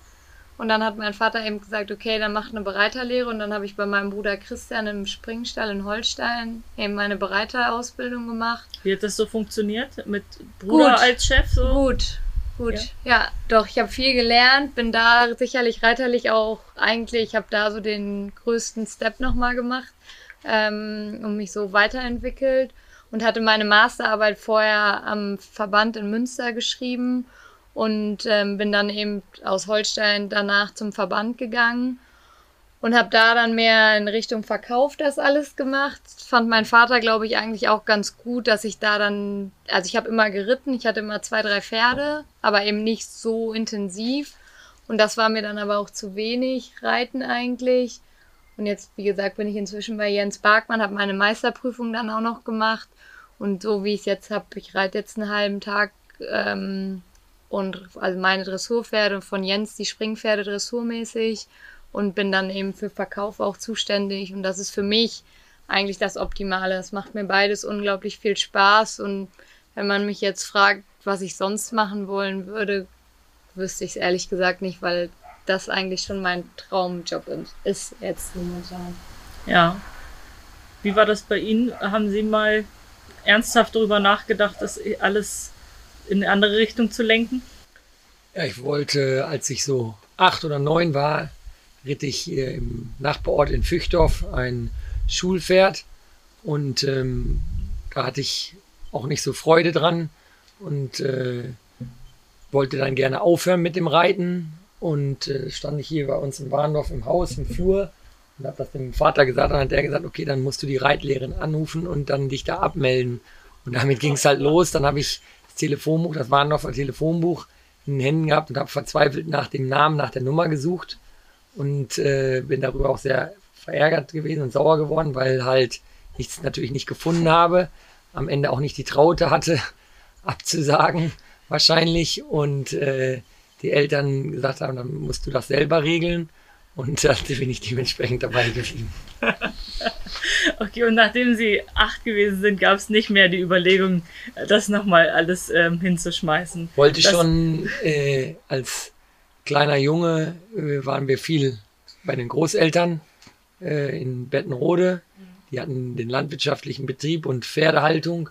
Und dann hat mein Vater eben gesagt, okay, dann mach eine Bereiterlehre. Und dann habe ich bei meinem Bruder Christian im Springstall in Holstein eben meine Bereiterausbildung gemacht. Wie hat das so funktioniert? Mit Bruder gut, als Chef? So? Gut, gut. Ja, ja doch, ich habe viel gelernt, bin da sicherlich reiterlich auch eigentlich, ich habe da so den größten Step nochmal gemacht ähm, und mich so weiterentwickelt und hatte meine Masterarbeit vorher am Verband in Münster geschrieben und ähm, bin dann eben aus Holstein danach zum Verband gegangen und habe da dann mehr in Richtung Verkauf das alles gemacht. Fand mein Vater, glaube ich, eigentlich auch ganz gut, dass ich da dann, also ich habe immer geritten, ich hatte immer zwei, drei Pferde, aber eben nicht so intensiv. Und das war mir dann aber auch zu wenig Reiten eigentlich. Und jetzt, wie gesagt, bin ich inzwischen bei Jens Barkmann, habe meine Meisterprüfung dann auch noch gemacht und so wie ich es jetzt habe, ich reite jetzt einen halben Tag ähm, und also meine Dressurpferde von Jens die Springpferde dressurmäßig und bin dann eben für Verkauf auch zuständig. Und das ist für mich eigentlich das Optimale. Das macht mir beides unglaublich viel Spaß. Und wenn man mich jetzt fragt, was ich sonst machen wollen würde, wüsste ich es ehrlich gesagt nicht, weil das eigentlich schon mein Traumjob ist jetzt momentan. Ja. Wie war das bei Ihnen? Haben Sie mal ernsthaft darüber nachgedacht, das alles in eine andere Richtung zu lenken? Ja, ich wollte, als ich so acht oder neun war, ritt ich hier im Nachbarort in Füchdorf ein Schulpferd und ähm, da hatte ich auch nicht so Freude dran und äh, wollte dann gerne aufhören mit dem Reiten und äh, stand ich hier bei uns in Warndorf im Haus, im Flur und habe das dem Vater gesagt. Dann hat der gesagt, okay, dann musst du die Reitlehrerin anrufen und dann dich da abmelden. Und damit ging es halt los. Dann habe ich das Telefonbuch, das war noch ein Telefonbuch, in den Händen gehabt und habe verzweifelt nach dem Namen, nach der Nummer gesucht und äh, bin darüber auch sehr verärgert gewesen und sauer geworden, weil halt ich es natürlich nicht gefunden habe. Am Ende auch nicht die Traute hatte, abzusagen wahrscheinlich und äh, die Eltern gesagt haben, dann musst du das selber regeln. Und da bin ich dementsprechend dabei geblieben. okay, und nachdem Sie acht gewesen sind, gab es nicht mehr die Überlegung, das nochmal alles ähm, hinzuschmeißen. Wollte das schon äh, als kleiner Junge, äh, waren wir viel bei den Großeltern äh, in Bettenrode. Die hatten den landwirtschaftlichen Betrieb und Pferdehaltung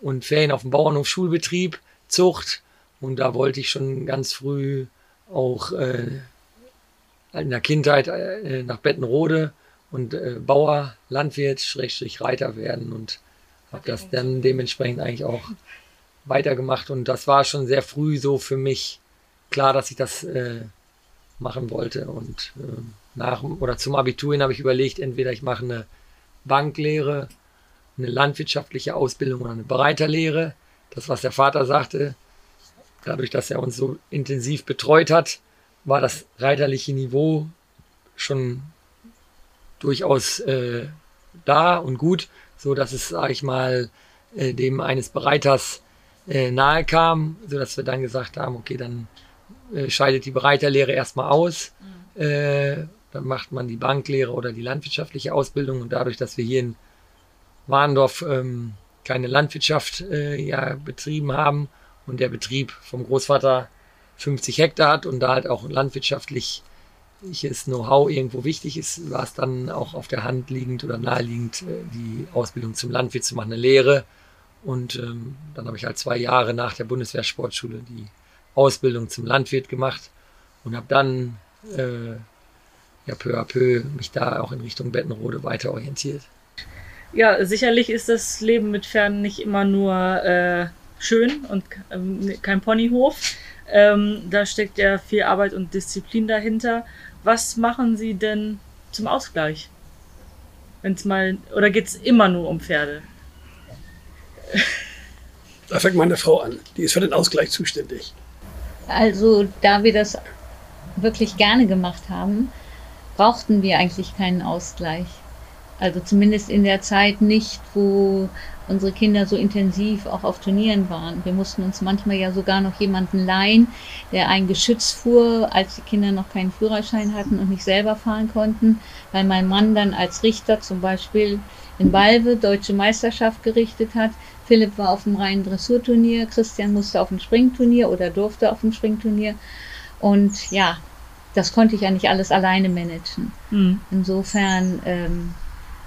und Ferien auf dem Bauernhof, Schulbetrieb, Zucht. Und da wollte ich schon ganz früh auch äh, in der Kindheit äh, nach Bettenrode und äh, Bauer, Landwirt, Schrägstrich Reiter werden und habe das dann dementsprechend eigentlich auch weitergemacht. Und das war schon sehr früh so für mich klar, dass ich das äh, machen wollte. Und äh, nach oder zum Abitur hin habe ich überlegt, entweder ich mache eine Banklehre, eine landwirtschaftliche Ausbildung oder eine Bereiterlehre. Das, was der Vater sagte, dadurch, dass er uns so intensiv betreut hat, war das reiterliche Niveau schon durchaus äh, da und gut, so dass es, sage ich mal, äh, dem eines Bereiters äh, nahe kam, so dass wir dann gesagt haben, okay, dann äh, scheidet die Bereiterlehre erstmal aus, mhm. äh, dann macht man die Banklehre oder die landwirtschaftliche Ausbildung und dadurch, dass wir hier in Warndorf ähm, keine Landwirtschaft äh, ja, betrieben haben und der Betrieb vom Großvater 50 Hektar hat und da halt auch landwirtschaftliches Know-how irgendwo wichtig ist, war es dann auch auf der Hand liegend oder naheliegend, äh, die Ausbildung zum Landwirt zu machen, eine Lehre. Und ähm, dann habe ich halt zwei Jahre nach der Bundeswehrsportschule die Ausbildung zum Landwirt gemacht und habe dann äh, ja peu à peu mich da auch in Richtung Bettenrode weiter orientiert. Ja, sicherlich ist das Leben mit Pferden nicht immer nur äh, schön und ähm, kein Ponyhof. Ähm, da steckt ja viel Arbeit und Disziplin dahinter. Was machen Sie denn zum Ausgleich? Wenn's mal, oder geht's immer nur um Pferde? Da fängt meine Frau an. Die ist für den Ausgleich zuständig. Also, da wir das wirklich gerne gemacht haben, brauchten wir eigentlich keinen Ausgleich. Also zumindest in der Zeit nicht, wo unsere Kinder so intensiv auch auf Turnieren waren. Wir mussten uns manchmal ja sogar noch jemanden leihen, der ein Geschütz fuhr, als die Kinder noch keinen Führerschein hatten und nicht selber fahren konnten, weil mein Mann dann als Richter zum Beispiel in Balve deutsche Meisterschaft gerichtet hat. Philipp war auf dem reinen Dressurturnier, Christian musste auf dem Springturnier oder durfte auf dem Springturnier. Und ja, das konnte ich ja nicht alles alleine managen. Mhm. Insofern ähm,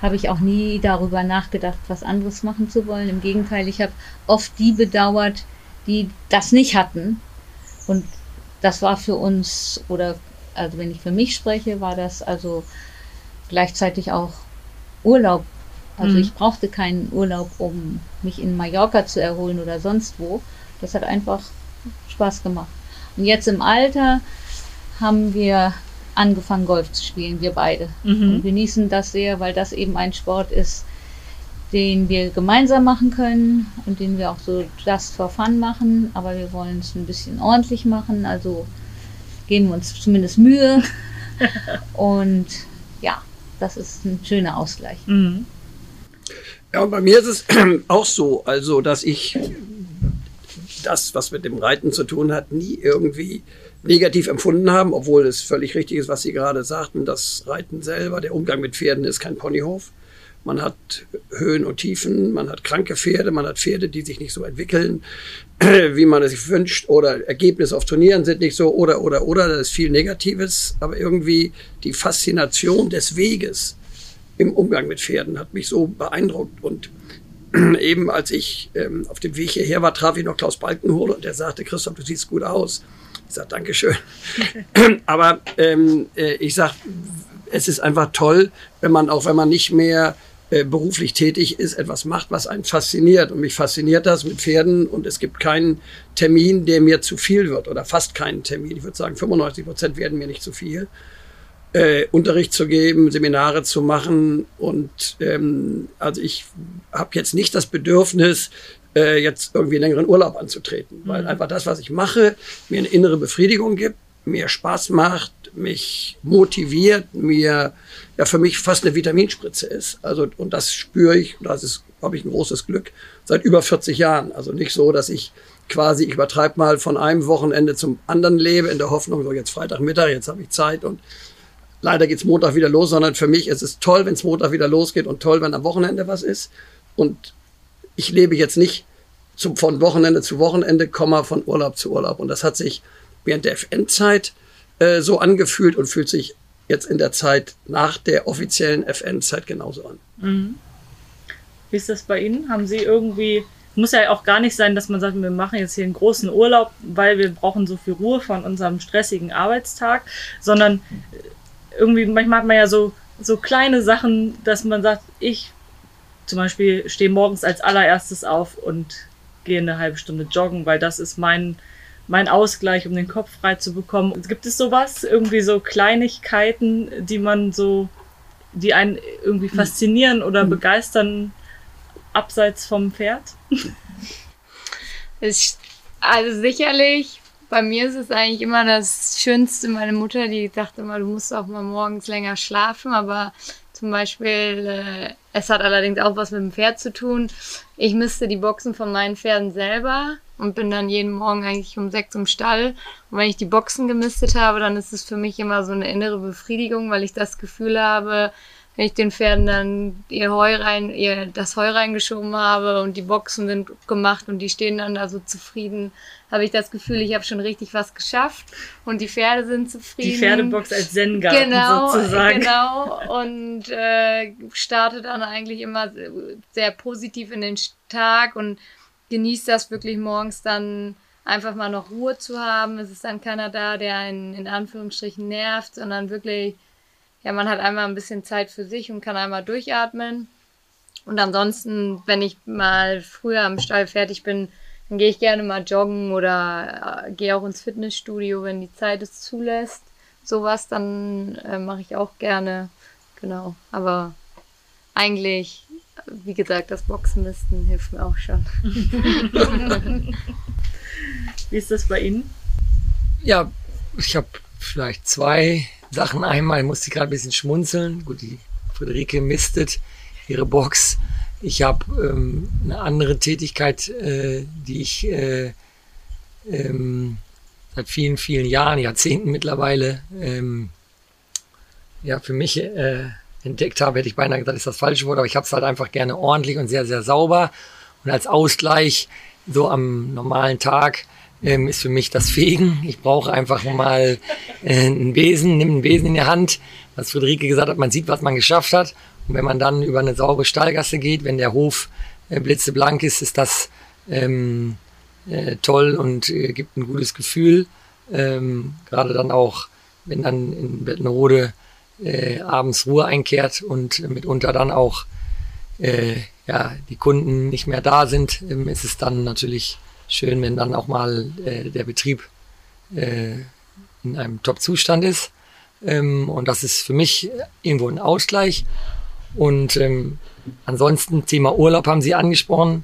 habe ich auch nie darüber nachgedacht, was anderes machen zu wollen. Im Gegenteil, ich habe oft die bedauert, die das nicht hatten. Und das war für uns, oder also wenn ich für mich spreche, war das also gleichzeitig auch Urlaub. Also Mhm. ich brauchte keinen Urlaub, um mich in Mallorca zu erholen oder sonst wo. Das hat einfach Spaß gemacht. Und jetzt im Alter haben wir angefangen, Golf zu spielen, wir beide. Mhm. Und genießen das sehr, weil das eben ein Sport ist, den wir gemeinsam machen können und den wir auch so just for fun machen. Aber wir wollen es ein bisschen ordentlich machen, also geben wir uns zumindest Mühe. und ja, das ist ein schöner Ausgleich. Mhm. Ja, und bei mir ist es auch so, also dass ich das, was mit dem Reiten zu tun hat, nie irgendwie negativ empfunden haben, obwohl es völlig richtig ist, was Sie gerade sagten, das Reiten selber, der Umgang mit Pferden ist kein Ponyhof. Man hat Höhen und Tiefen, man hat kranke Pferde, man hat Pferde, die sich nicht so entwickeln, wie man es sich wünscht, oder Ergebnisse auf Turnieren sind nicht so, oder, oder, oder, das ist viel Negatives, aber irgendwie die Faszination des Weges im Umgang mit Pferden hat mich so beeindruckt und eben als ich ähm, auf dem Weg hierher war, traf ich noch Klaus Balkenhol und der sagte, Christoph, du siehst gut aus. Ich sage, Dankeschön. Aber ähm, äh, ich sag, es ist einfach toll, wenn man auch, wenn man nicht mehr äh, beruflich tätig ist, etwas macht, was einen fasziniert. Und mich fasziniert das mit Pferden und es gibt keinen Termin, der mir zu viel wird oder fast keinen Termin. Ich würde sagen, 95 Prozent werden mir nicht zu viel äh, Unterricht zu geben, Seminare zu machen. Und ähm, also ich habe jetzt nicht das Bedürfnis, äh, jetzt irgendwie einen längeren Urlaub anzutreten, weil einfach das, was ich mache, mir eine innere Befriedigung gibt, mir Spaß macht, mich motiviert, mir ja für mich fast eine Vitaminspritze ist. Also und das spüre ich, und das ist, glaube ich, ein großes Glück seit über 40 Jahren. Also nicht so, dass ich quasi, ich übertreibe mal von einem Wochenende zum anderen lebe, in der Hoffnung, so jetzt Freitagmittag, jetzt habe ich Zeit und leider geht's Montag wieder los, sondern für mich ist es toll, wenn es Montag wieder losgeht und toll, wenn am Wochenende was ist. Und ich lebe jetzt nicht zum, von Wochenende zu Wochenende, Komma von Urlaub zu Urlaub. Und das hat sich während der FN-Zeit äh, so angefühlt und fühlt sich jetzt in der Zeit nach der offiziellen FN-Zeit genauso an. Wie ist das bei Ihnen? Haben Sie irgendwie, muss ja auch gar nicht sein, dass man sagt, wir machen jetzt hier einen großen Urlaub, weil wir brauchen so viel Ruhe von unserem stressigen Arbeitstag, sondern irgendwie, manchmal hat man ja so, so kleine Sachen, dass man sagt, ich zum Beispiel stehe morgens als allererstes auf und gehe eine halbe Stunde joggen, weil das ist mein, mein Ausgleich, um den Kopf frei zu bekommen. Gibt es sowas? Irgendwie so Kleinigkeiten, die man so, die einen irgendwie faszinieren oder begeistern, abseits vom Pferd? Ich, also sicherlich, bei mir ist es eigentlich immer das Schönste. Meine Mutter, die dachte immer, du musst auch mal morgens länger schlafen, aber zum Beispiel, äh, es hat allerdings auch was mit dem Pferd zu tun. Ich misste die Boxen von meinen Pferden selber und bin dann jeden Morgen eigentlich um sechs im Stall. Und wenn ich die Boxen gemistet habe, dann ist es für mich immer so eine innere Befriedigung, weil ich das Gefühl habe, wenn ich den Pferden dann ihr Heu rein, ihr das Heu reingeschoben habe und die Boxen sind gemacht und die stehen dann da so zufrieden, habe ich das Gefühl, ich habe schon richtig was geschafft und die Pferde sind zufrieden. Die Pferdebox als Zen-Garten genau, sozusagen. Genau, und äh, starte dann eigentlich immer sehr positiv in den Tag und genieße das wirklich morgens dann einfach mal noch Ruhe zu haben. Es ist dann keiner da, der einen in Anführungsstrichen nervt, sondern wirklich ja, man hat einmal ein bisschen Zeit für sich und kann einmal durchatmen. Und ansonsten, wenn ich mal früher am Stall fertig bin, dann gehe ich gerne mal joggen oder äh, gehe auch ins Fitnessstudio, wenn die Zeit es zulässt. Sowas, dann äh, mache ich auch gerne. genau. Aber eigentlich, wie gesagt, das Boxenmisten hilft mir auch schon. wie ist das bei Ihnen? Ja, ich habe vielleicht zwei Sachen. Einmal musste ich gerade ein bisschen schmunzeln. Gut, die Friederike mistet ihre Box. Ich habe ähm, eine andere Tätigkeit, äh, die ich äh, ähm, seit vielen, vielen Jahren, Jahrzehnten mittlerweile, ähm, ja, für mich äh, entdeckt habe, hätte ich beinahe gesagt, ist das falsche Wort, aber ich habe es halt einfach gerne ordentlich und sehr, sehr sauber. Und als Ausgleich, so am normalen Tag, ähm, ist für mich das Fegen. Ich brauche einfach mal äh, einen Besen, nimm einen Besen in die Hand, was Friederike gesagt hat, man sieht, was man geschafft hat. Und wenn man dann über eine saubere Stallgasse geht, wenn der Hof äh, blitzeblank ist, ist das ähm, äh, toll und äh, gibt ein gutes Gefühl. Ähm, Gerade dann auch, wenn dann in Bettenrode äh, abends Ruhe einkehrt und mitunter dann auch äh, ja, die Kunden nicht mehr da sind, ähm, ist es dann natürlich schön, wenn dann auch mal äh, der Betrieb äh, in einem Top-Zustand ist. Ähm, und das ist für mich irgendwo ein Ausgleich. Und ähm, ansonsten Thema Urlaub haben Sie angesprochen.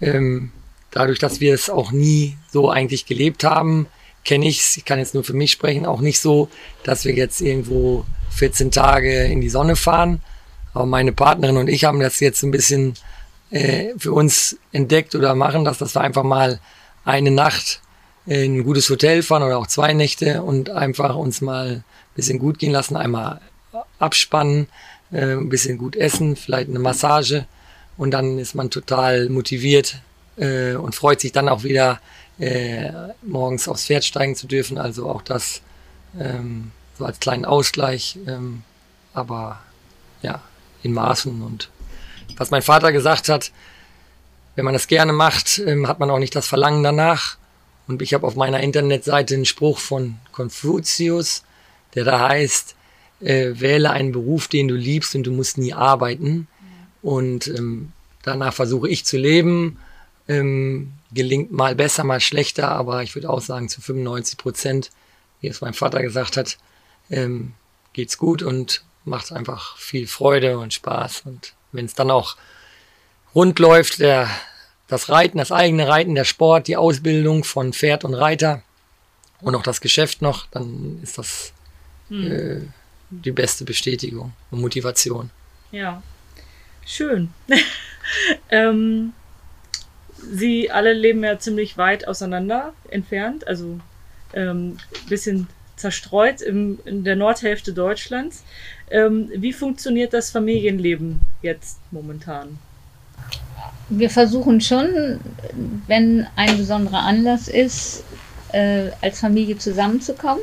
Ähm, dadurch, dass wir es auch nie so eigentlich gelebt haben, kenne ich es, ich kann jetzt nur für mich sprechen, auch nicht so, dass wir jetzt irgendwo 14 Tage in die Sonne fahren. Aber meine Partnerin und ich haben das jetzt ein bisschen äh, für uns entdeckt oder machen das, dass wir einfach mal eine Nacht in ein gutes Hotel fahren oder auch zwei Nächte und einfach uns mal ein bisschen gut gehen lassen, einmal abspannen, äh, ein bisschen gut essen, vielleicht eine Massage und dann ist man total motiviert äh, und freut sich dann auch wieder morgens aufs Pferd steigen zu dürfen. Also auch das ähm, so als kleinen Ausgleich, ähm, aber ja, in Maßen und was mein Vater gesagt hat, wenn man das gerne macht, ähm, hat man auch nicht das Verlangen danach. Und ich habe auf meiner Internetseite einen Spruch von Konfuzius, der da heißt, äh, wähle einen Beruf, den du liebst und du musst nie arbeiten. Und ähm, danach versuche ich zu leben. Ähm, gelingt mal besser, mal schlechter, aber ich würde auch sagen, zu 95 Prozent, wie es mein Vater gesagt hat, ähm, geht's gut und macht einfach viel Freude und Spaß. Und wenn es dann auch rund läuft, der, das Reiten, das eigene Reiten, der Sport, die Ausbildung von Pferd und Reiter und auch das Geschäft noch, dann ist das hm. äh, die beste Bestätigung und Motivation. Ja, schön. ähm, Sie alle leben ja ziemlich weit auseinander entfernt, also ähm, bisschen zerstreut im, in der Nordhälfte Deutschlands. Ähm, wie funktioniert das Familienleben jetzt momentan? Wir versuchen schon, wenn ein besonderer Anlass ist, äh, als Familie zusammenzukommen.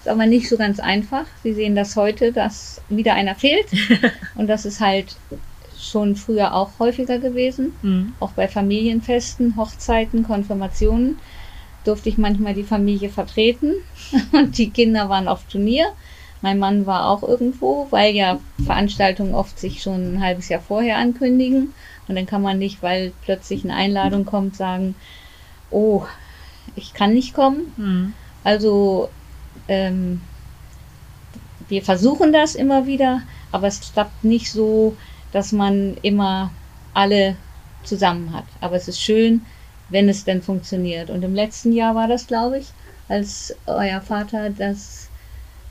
Ist aber nicht so ganz einfach. Sie sehen das heute, dass wieder einer fehlt. Und das ist halt schon früher auch häufiger gewesen. Mhm. Auch bei Familienfesten, Hochzeiten, Konfirmationen durfte ich manchmal die Familie vertreten. Und die Kinder waren auf Turnier. Mein Mann war auch irgendwo, weil ja Veranstaltungen oft sich schon ein halbes Jahr vorher ankündigen. Und dann kann man nicht, weil plötzlich eine Einladung kommt, sagen, oh, ich kann nicht kommen. Mhm. Also ähm, wir versuchen das immer wieder, aber es klappt nicht so, dass man immer alle zusammen hat. Aber es ist schön, wenn es denn funktioniert. Und im letzten Jahr war das, glaube ich, als euer Vater das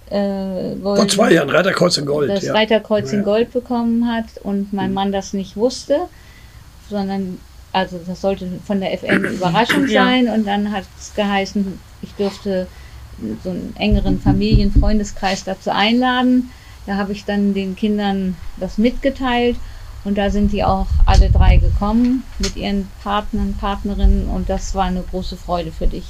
äh, Vor zwei Jahren Reiterkreuz in Gold. Das ja. Reiterkreuz in Gold bekommen hat und mein mhm. Mann das nicht wusste, sondern also das sollte von der FN eine Überraschung sein und dann hat es geheißen, ich dürfte so einen engeren Familien-Freundeskreis dazu einladen. Da habe ich dann den Kindern das mitgeteilt und da sind die auch alle drei gekommen mit ihren Partnern, Partnerinnen und das war eine große Freude für dich.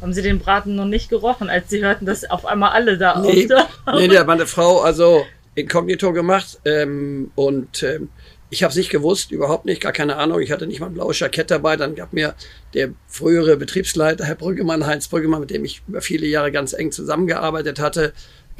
Haben Sie den Braten noch nicht gerochen, als Sie hörten, dass auf einmal alle da nee, Nee, der hat meine Frau also inkognito gemacht ähm, und ähm, ich habe es nicht gewusst, überhaupt nicht, gar keine Ahnung. Ich hatte nicht mal ein blaues Jackett dabei. Dann gab mir der frühere Betriebsleiter, Herr Brüggemann, Heinz Brüggemann, mit dem ich über viele Jahre ganz eng zusammengearbeitet hatte,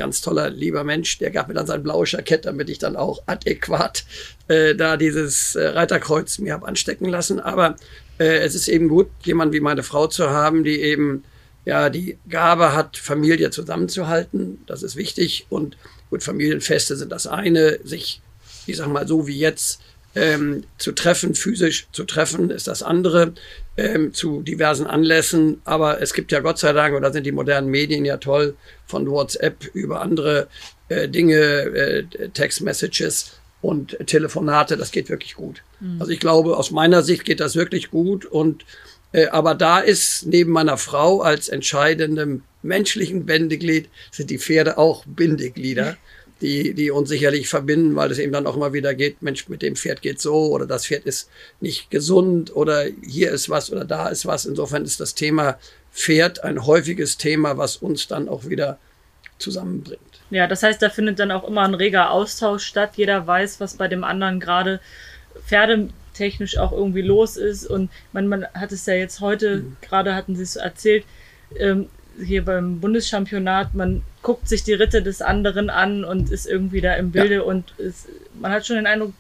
ganz toller, lieber Mensch, der gab mir dann sein blaues Jackett, damit ich dann auch adäquat äh, da dieses äh, Reiterkreuz mir habe anstecken lassen. Aber äh, es ist eben gut, jemand wie meine Frau zu haben, die eben ja die Gabe hat, Familie zusammenzuhalten. Das ist wichtig und Gut, Familienfeste sind das eine, sich, ich sag mal so wie jetzt, ähm, zu treffen, physisch zu treffen, ist das andere, ähm, zu diversen Anlässen. Aber es gibt ja Gott sei Dank, oder sind die modernen Medien ja toll, von WhatsApp über andere äh, Dinge, äh, Text-Messages und Telefonate, das geht wirklich gut. Mhm. Also ich glaube, aus meiner Sicht geht das wirklich gut und äh, aber da ist neben meiner Frau als entscheidendem menschlichen Bindeglied sind die Pferde auch Bindeglieder, die, die uns sicherlich verbinden, weil es eben dann auch immer wieder geht, Mensch, mit dem Pferd geht so oder das Pferd ist nicht gesund oder hier ist was oder da ist was. Insofern ist das Thema Pferd ein häufiges Thema, was uns dann auch wieder zusammenbringt. Ja, das heißt, da findet dann auch immer ein reger Austausch statt. Jeder weiß, was bei dem anderen gerade pferdetechnisch auch irgendwie los ist. Und man, man hat es ja jetzt heute, mhm. gerade hatten sie es erzählt, ähm, hier beim Bundeschampionat, man guckt sich die Ritte des anderen an und ist irgendwie da im Bilde ja. und ist, man hat schon den Eindruck,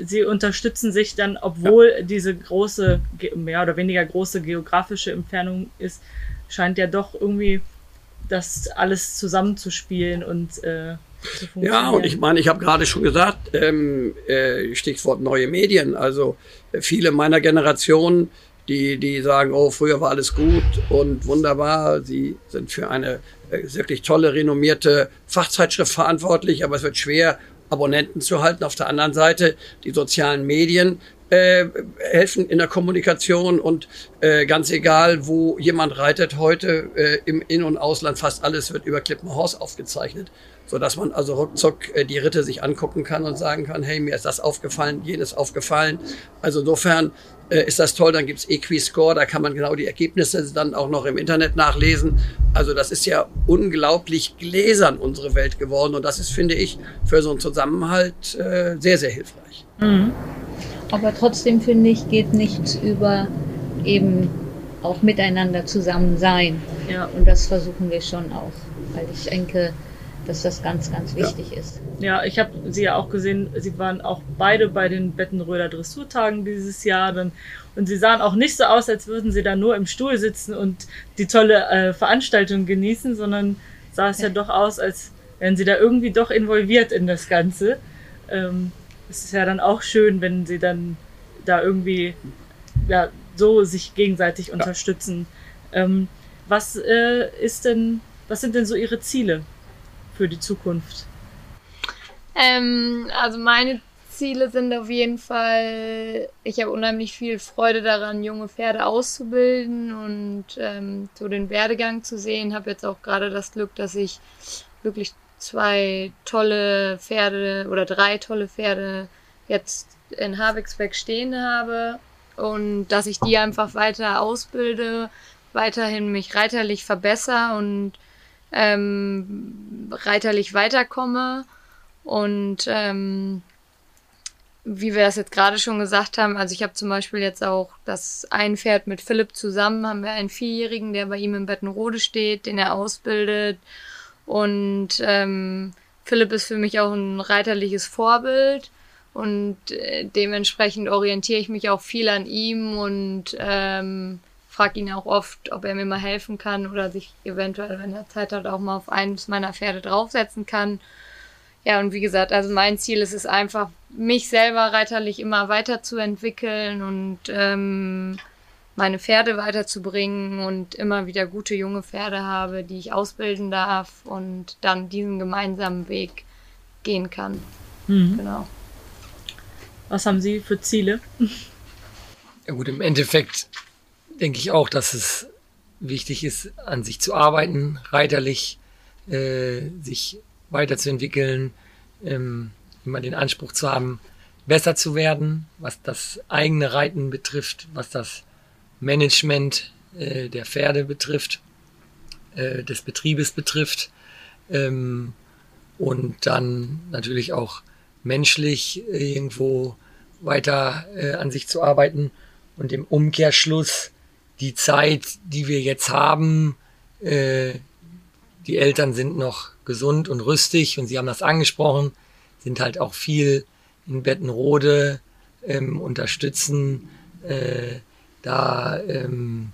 sie unterstützen sich dann, obwohl ja. diese große, mehr oder weniger große geografische Entfernung ist, scheint ja doch irgendwie das alles zusammenzuspielen und äh, ja, und ich meine, ich habe gerade schon gesagt, ähm, äh, Stichwort neue Medien. Also äh, viele meiner Generation, die, die sagen, oh, früher war alles gut und wunderbar. Sie sind für eine äh, wirklich tolle, renommierte Fachzeitschrift verantwortlich, aber es wird schwer, Abonnenten zu halten. Auf der anderen Seite die sozialen Medien äh, helfen in der Kommunikation und äh, ganz egal, wo jemand reitet heute äh, im In- und Ausland, fast alles wird über Klippenhorst aufgezeichnet, so dass man also ruckzuck äh, die Ritte sich angucken kann und sagen kann, hey, mir ist das aufgefallen, jenes aufgefallen. Also insofern äh, ist das toll. Dann gibt's Equiscore, da kann man genau die Ergebnisse dann auch noch im Internet nachlesen. Also das ist ja unglaublich gläsern unsere Welt geworden und das ist, finde ich, für so einen Zusammenhalt äh, sehr, sehr hilfreich. Mhm. Aber trotzdem finde ich, geht nichts über eben auch miteinander zusammen sein. Ja. Und das versuchen wir schon auch, weil ich denke, dass das ganz, ganz wichtig ja. ist. Ja, ich habe sie ja auch gesehen, sie waren auch beide bei den Bettenröder Dressurtagen dieses Jahr dann und sie sahen auch nicht so aus, als würden sie da nur im Stuhl sitzen und die tolle äh, Veranstaltung genießen, sondern sah es ja. ja doch aus, als wären sie da irgendwie doch involviert in das Ganze. Ähm, es ist ja dann auch schön, wenn sie dann da irgendwie ja, so sich gegenseitig unterstützen. Ja. Ähm, was äh, ist denn, was sind denn so Ihre Ziele für die Zukunft? Ähm, also meine Ziele sind auf jeden Fall, ich habe unheimlich viel Freude daran, junge Pferde auszubilden und ähm, so den Werdegang zu sehen. Habe jetzt auch gerade das Glück, dass ich wirklich zwei tolle Pferde oder drei tolle Pferde jetzt in Havixbeck stehen habe und dass ich die einfach weiter ausbilde, weiterhin mich reiterlich verbessere und ähm, reiterlich weiterkomme. Und ähm, wie wir das jetzt gerade schon gesagt haben, also ich habe zum Beispiel jetzt auch das ein Pferd mit Philipp zusammen, haben wir einen Vierjährigen, der bei ihm in Bettenrode steht, den er ausbildet. Und ähm, Philipp ist für mich auch ein reiterliches Vorbild. Und äh, dementsprechend orientiere ich mich auch viel an ihm und ähm, frage ihn auch oft, ob er mir mal helfen kann oder sich eventuell, wenn er Zeit hat, auch mal auf eines meiner Pferde draufsetzen kann. Ja, und wie gesagt, also mein Ziel ist es einfach, mich selber reiterlich immer weiterzuentwickeln und ähm, meine Pferde weiterzubringen und immer wieder gute junge Pferde habe, die ich ausbilden darf und dann diesen gemeinsamen Weg gehen kann. Mhm. Genau. Was haben Sie für Ziele? Ja gut, im Endeffekt denke ich auch, dass es wichtig ist, an sich zu arbeiten, reiterlich äh, sich weiterzuentwickeln, ähm, immer den Anspruch zu haben, besser zu werden, was das eigene Reiten betrifft, was das Management äh, der Pferde betrifft, äh, des Betriebes betrifft ähm, und dann natürlich auch menschlich irgendwo weiter äh, an sich zu arbeiten und im Umkehrschluss die Zeit, die wir jetzt haben, äh, die Eltern sind noch gesund und rüstig und Sie haben das angesprochen, sind halt auch viel in Bettenrode, ähm, unterstützen äh, da ähm,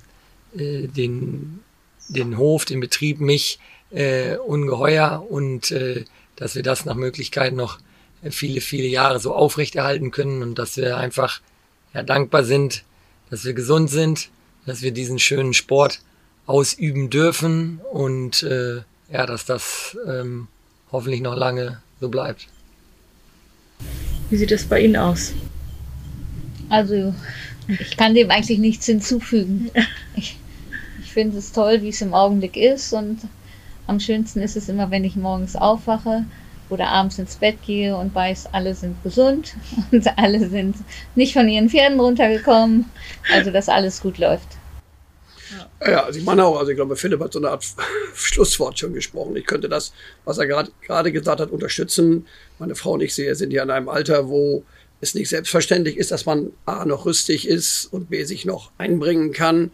äh, den, den Hof, den Betrieb, mich äh, ungeheuer und äh, dass wir das nach Möglichkeit noch viele, viele Jahre so aufrechterhalten können und dass wir einfach ja, dankbar sind, dass wir gesund sind, dass wir diesen schönen Sport ausüben dürfen und äh, ja, dass das ähm, hoffentlich noch lange so bleibt. Wie sieht es bei Ihnen aus? Also, ich kann dem eigentlich nichts hinzufügen. Ich, ich finde es toll, wie es im Augenblick ist und am schönsten ist es immer, wenn ich morgens aufwache oder abends ins Bett gehe und weiß, alle sind gesund und alle sind nicht von ihren Pferden runtergekommen. Also, dass alles gut läuft. Ja, also ich meine auch, also ich glaube, Philipp hat so eine Art Schlusswort schon gesprochen. Ich könnte das, was er gerade gesagt hat, unterstützen. Meine Frau und ich sind ja in einem Alter, wo es nicht selbstverständlich ist, dass man A noch rüstig ist und B sich noch einbringen kann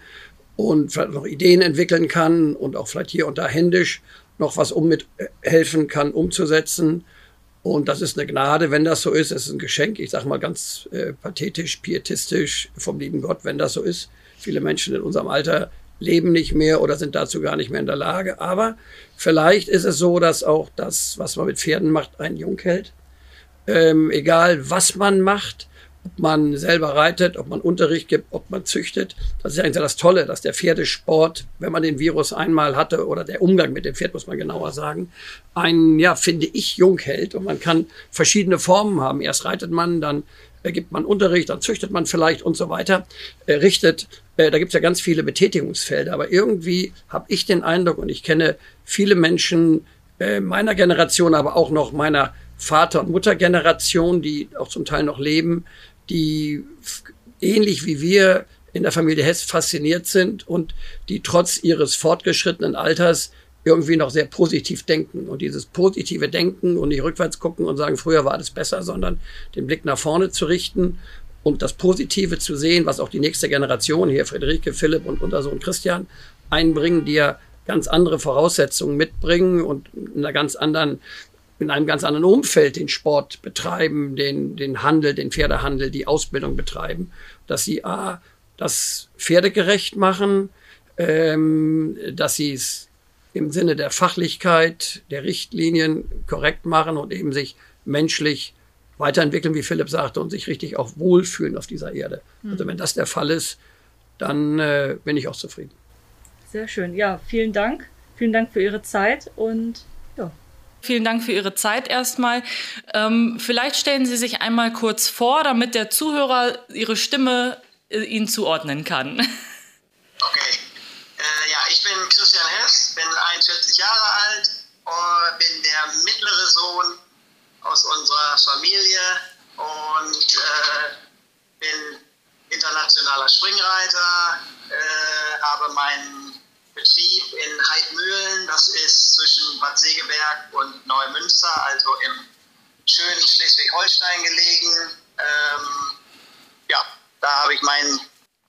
und vielleicht noch Ideen entwickeln kann und auch vielleicht hier und da händisch noch was um mit äh, helfen kann, umzusetzen. Und das ist eine Gnade, wenn das so ist. Es ist ein Geschenk, ich sage mal ganz äh, pathetisch, pietistisch vom lieben Gott, wenn das so ist. Viele Menschen in unserem Alter leben nicht mehr oder sind dazu gar nicht mehr in der Lage. Aber vielleicht ist es so, dass auch das, was man mit Pferden macht, einen jung hält. Ähm, egal, was man macht, ob man selber reitet, ob man Unterricht gibt, ob man züchtet. Das ist eigentlich das Tolle, dass der Pferdesport, wenn man den Virus einmal hatte, oder der Umgang mit dem Pferd, muss man genauer sagen, einen, ja, finde ich, jung hält. Und man kann verschiedene Formen haben. Erst reitet man, dann gibt man Unterricht, dann züchtet man vielleicht und so weiter, äh, richtet. Äh, da gibt es ja ganz viele Betätigungsfelder. Aber irgendwie habe ich den Eindruck, und ich kenne viele Menschen äh, meiner Generation, aber auch noch meiner Vater- und Muttergeneration, die auch zum Teil noch leben, die ähnlich wie wir in der Familie Hess fasziniert sind und die trotz ihres fortgeschrittenen Alters irgendwie noch sehr positiv denken. Und dieses positive Denken und nicht rückwärts gucken und sagen, früher war alles besser, sondern den Blick nach vorne zu richten und das Positive zu sehen, was auch die nächste Generation hier, Friederike, Philipp und unser Sohn Christian, einbringen, die ja ganz andere Voraussetzungen mitbringen und in einer ganz anderen in einem ganz anderen Umfeld den Sport betreiben, den, den Handel, den Pferdehandel, die Ausbildung betreiben, dass sie A, das pferdegerecht machen, ähm, dass sie es im Sinne der Fachlichkeit, der Richtlinien korrekt machen und eben sich menschlich weiterentwickeln, wie Philipp sagte, und sich richtig auch wohlfühlen auf dieser Erde. Mhm. Also wenn das der Fall ist, dann äh, bin ich auch zufrieden. Sehr schön. Ja, vielen Dank. Vielen Dank für Ihre Zeit und. Vielen Dank für Ihre Zeit erstmal. Ähm, vielleicht stellen Sie sich einmal kurz vor, damit der Zuhörer Ihre Stimme äh, Ihnen zuordnen kann. Okay. Äh, ja, ich bin Christian Hess, bin 41 Jahre alt, bin der mittlere Sohn aus unserer Familie und äh, bin internationaler Springreiter, äh, habe meinen Betrieb in Heidmühlen, das ist zwischen Bad Segeberg und Neumünster, also im schönen Schleswig-Holstein gelegen. Ähm, ja, da habe ich meinen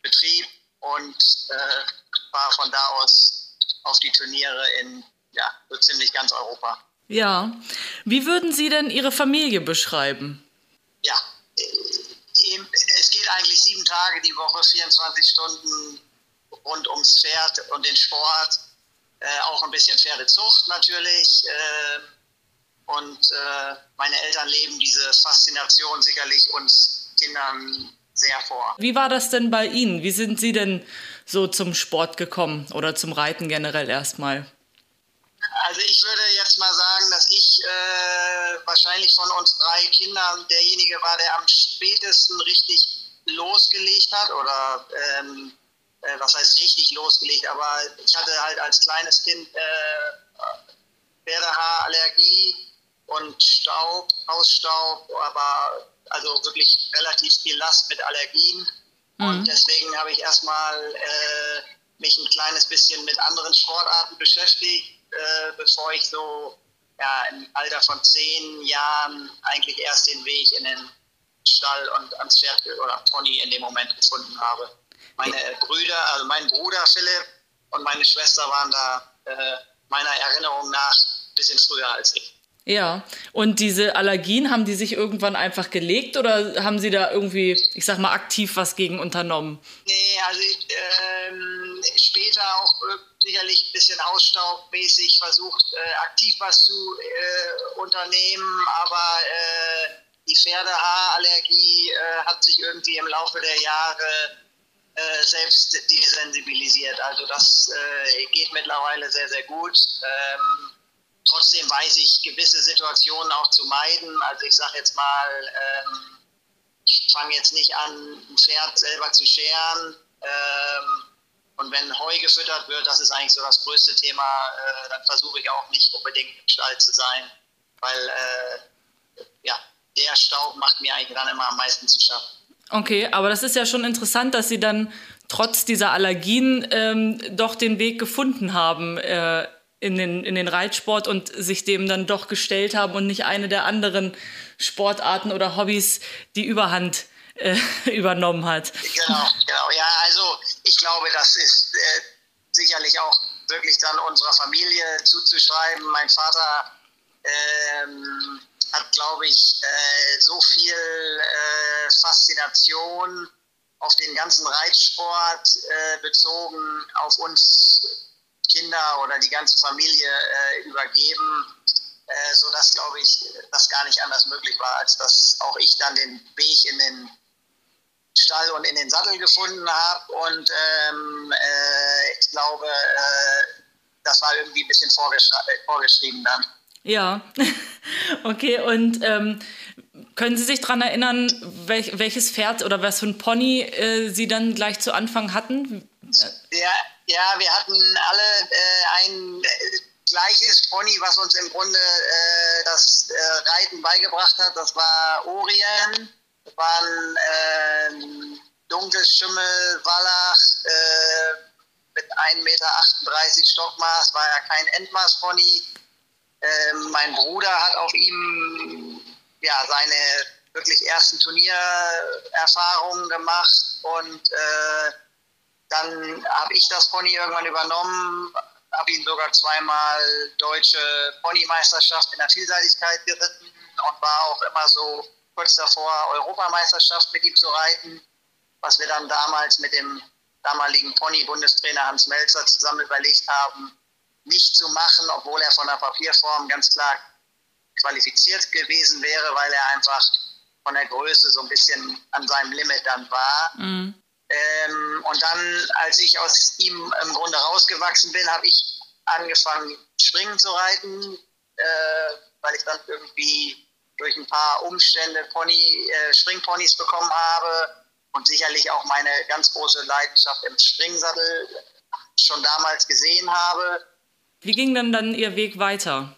Betrieb und äh, war von da aus auf die Turniere in ja, so ziemlich ganz Europa. Ja. Wie würden Sie denn Ihre Familie beschreiben? Ja, äh, es geht eigentlich sieben Tage die Woche, 24 Stunden rund ums Pferd und den Sport. Äh, auch ein bisschen Pferdezucht natürlich. Äh, und äh, meine Eltern leben diese Faszination sicherlich uns Kindern sehr vor. Wie war das denn bei Ihnen? Wie sind Sie denn so zum Sport gekommen oder zum Reiten generell erstmal? Also ich würde jetzt mal sagen, dass ich äh, wahrscheinlich von uns drei Kindern derjenige war, der am spätesten richtig losgelegt hat oder ähm, äh, was heißt richtig losgelegt, aber ich hatte halt als kleines Kind äh, Pferdehaarallergie und Staub, Hausstaub, aber also wirklich relativ viel Last mit Allergien. Mhm. Und deswegen habe ich erstmal äh, mich ein kleines bisschen mit anderen Sportarten beschäftigt, äh, bevor ich so ja, im Alter von zehn Jahren eigentlich erst den Weg in den Stall und ans Pferd oder Pony in dem Moment gefunden habe. Meine Brüder, also mein Bruder Philipp und meine Schwester waren da äh, meiner Erinnerung nach ein bisschen früher als ich. Ja, und diese Allergien, haben die sich irgendwann einfach gelegt oder haben Sie da irgendwie, ich sag mal, aktiv was gegen unternommen? Nee, also ähm, später auch sicherlich ein bisschen ausstaubmäßig versucht, äh, aktiv was zu äh, unternehmen, aber äh, die Pferdehaarallergie äh, hat sich irgendwie im Laufe der Jahre äh, selbst desensibilisiert. Also das äh, geht mittlerweile sehr, sehr gut. Ähm, Trotzdem weiß ich gewisse Situationen auch zu meiden. Also ich sage jetzt mal, ähm, ich fange jetzt nicht an, ein Pferd selber zu scheren. Ähm, und wenn Heu gefüttert wird, das ist eigentlich so das größte Thema, äh, dann versuche ich auch nicht unbedingt im Stall zu sein, weil äh, ja, der Staub macht mir eigentlich dann immer am meisten zu schaffen. Okay, aber das ist ja schon interessant, dass Sie dann trotz dieser Allergien ähm, doch den Weg gefunden haben, äh, in den, in den Reitsport und sich dem dann doch gestellt haben und nicht eine der anderen Sportarten oder Hobbys die Überhand äh, übernommen hat. Genau, genau. Ja, also ich glaube, das ist äh, sicherlich auch wirklich dann unserer Familie zuzuschreiben. Mein Vater ähm, hat, glaube ich, äh, so viel äh, Faszination auf den ganzen Reitsport äh, bezogen auf uns Kinder oder die ganze Familie äh, übergeben, äh, sodass, glaube ich, das gar nicht anders möglich war, als dass auch ich dann den Weg in den Stall und in den Sattel gefunden habe. Und ähm, äh, ich glaube, äh, das war irgendwie ein bisschen vorgeschrieben dann. Ja, okay. Und ähm, können Sie sich daran erinnern, welch, welches Pferd oder was für ein Pony äh, Sie dann gleich zu Anfang hatten? Ja, ja, wir hatten alle äh, ein äh, gleiches Pony, was uns im Grunde äh, das äh, Reiten beigebracht hat. Das war Orien. Das war ein äh, dunkles Schimmel, Wallach äh, mit 1,38 Meter Stockmaß. War ja kein Endmaßpony. Ähm, mein Bruder hat auf ihm ja, seine wirklich ersten Turniererfahrungen gemacht und äh, dann habe ich das Pony irgendwann übernommen, habe ihn sogar zweimal deutsche Ponymeisterschaft in der Vielseitigkeit geritten und war auch immer so kurz davor, Europameisterschaft mit ihm zu reiten, was wir dann damals mit dem damaligen Pony-Bundestrainer Hans Melzer zusammen überlegt haben, nicht zu machen, obwohl er von der Papierform ganz klar qualifiziert gewesen wäre, weil er einfach von der Größe so ein bisschen an seinem Limit dann war. Mhm. Ähm, und dann, als ich aus ihm im Grunde rausgewachsen bin, habe ich angefangen, Springen zu reiten, äh, weil ich dann irgendwie durch ein paar Umstände Pony, äh, Springponys bekommen habe und sicherlich auch meine ganz große Leidenschaft im Springsattel schon damals gesehen habe. Wie ging denn dann Ihr Weg weiter?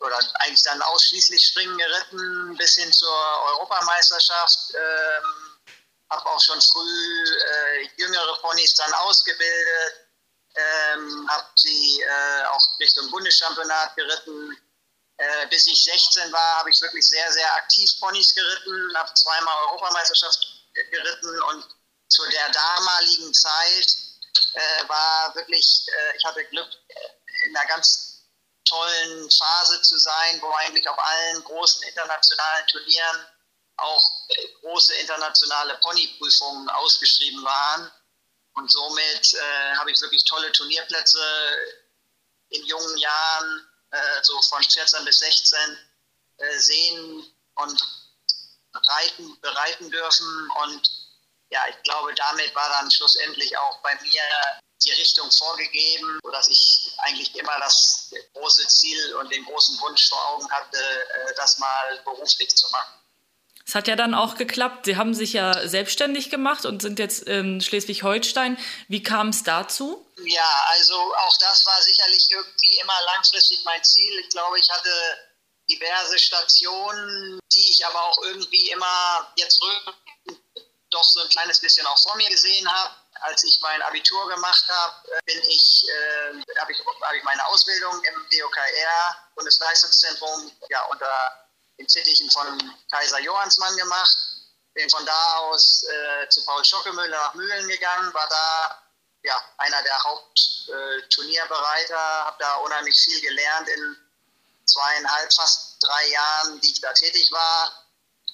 Oder eigentlich dann ausschließlich Springen geritten bis hin zur Europameisterschaft. Ähm, habe auch schon früh äh, jüngere Ponys dann ausgebildet, ähm, habe sie äh, auch Richtung Bundeschampionat geritten. Äh, bis ich 16 war, habe ich wirklich sehr, sehr aktiv Ponys geritten, habe zweimal Europameisterschaft geritten und zu der damaligen Zeit äh, war wirklich, äh, ich hatte Glück, äh, in einer ganz tollen Phase zu sein, wo eigentlich auf allen großen internationalen Turnieren auch äh, große internationale Ponyprüfungen ausgeschrieben waren. Und somit äh, habe ich wirklich tolle Turnierplätze in jungen Jahren, äh, so von 14 bis 16, äh, sehen und reiten, bereiten dürfen. Und ja, ich glaube, damit war dann schlussendlich auch bei mir die Richtung vorgegeben, sodass ich eigentlich immer das große Ziel und den großen Wunsch vor Augen hatte, äh, das mal beruflich zu machen. Es hat ja dann auch geklappt. Sie haben sich ja selbstständig gemacht und sind jetzt in Schleswig-Holstein. Wie kam es dazu? Ja, also auch das war sicherlich irgendwie immer langfristig mein Ziel. Ich glaube, ich hatte diverse Stationen, die ich aber auch irgendwie immer jetzt doch so ein kleines bisschen auch vor mir gesehen habe. Als ich mein Abitur gemacht habe, bin ich, äh, habe ich, hab ich meine Ausbildung im DOKR, Bundesleistungszentrum, ja, unter den Fittichen von Kaiser Johannsmann gemacht. Bin von da aus äh, zu Paul Schockemüller nach Mühlen gegangen, war da ja, einer der Hauptturnierbereiter, äh, habe da unheimlich viel gelernt in zweieinhalb, fast drei Jahren, die ich da tätig war.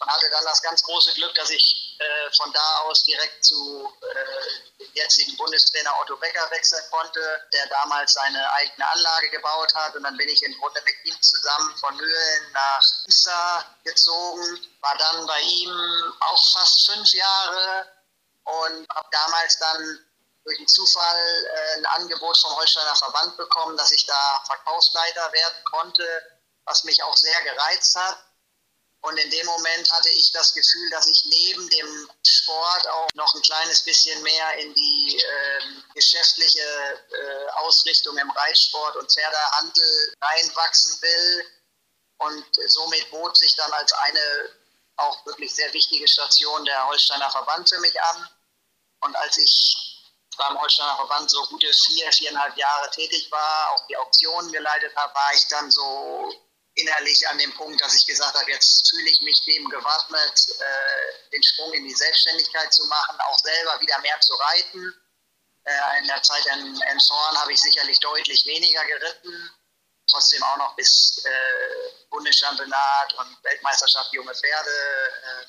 Und hatte dann das ganz große Glück, dass ich äh, von da aus direkt zu äh, dem jetzigen Bundestrainer Otto Becker wechseln konnte, der damals seine eigene Anlage gebaut hat. Und dann bin ich im Grunde mit ihm zusammen von Mühlen nach Münster gezogen, war dann bei ihm auch fast fünf Jahre und habe damals dann durch einen Zufall äh, ein Angebot vom Holsteiner Verband bekommen, dass ich da Verkaufsleiter werden konnte, was mich auch sehr gereizt hat. Und in dem Moment hatte ich das Gefühl, dass ich neben dem Sport auch noch ein kleines bisschen mehr in die äh, geschäftliche äh, Ausrichtung im Reitsport und Pferdehandel reinwachsen will. Und somit bot sich dann als eine auch wirklich sehr wichtige Station der Holsteiner Verband für mich an. Und als ich beim Holsteiner Verband so gute vier, viereinhalb Jahre tätig war, auch die Auktionen geleitet habe, war ich dann so innerlich an dem Punkt, dass ich gesagt habe, jetzt fühle ich mich dem gewappnet, äh, den Sprung in die Selbstständigkeit zu machen, auch selber wieder mehr zu reiten. Äh, in der Zeit in Emshorn habe ich sicherlich deutlich weniger geritten, trotzdem auch noch bis äh, Bundeschampionat und Weltmeisterschaft junge Pferde äh,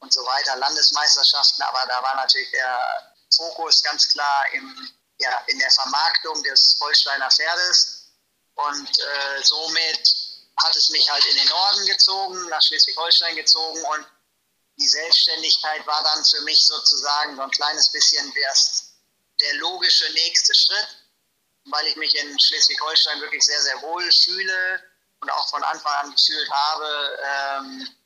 und so weiter, Landesmeisterschaften, aber da war natürlich der Fokus ganz klar im, ja, in der Vermarktung des Holsteiner Pferdes und äh, somit hat es mich halt in den Norden gezogen, nach Schleswig-Holstein gezogen und die Selbstständigkeit war dann für mich sozusagen so ein kleines bisschen der logische nächste Schritt, weil ich mich in Schleswig-Holstein wirklich sehr, sehr wohl fühle und auch von Anfang an gefühlt habe, ähm,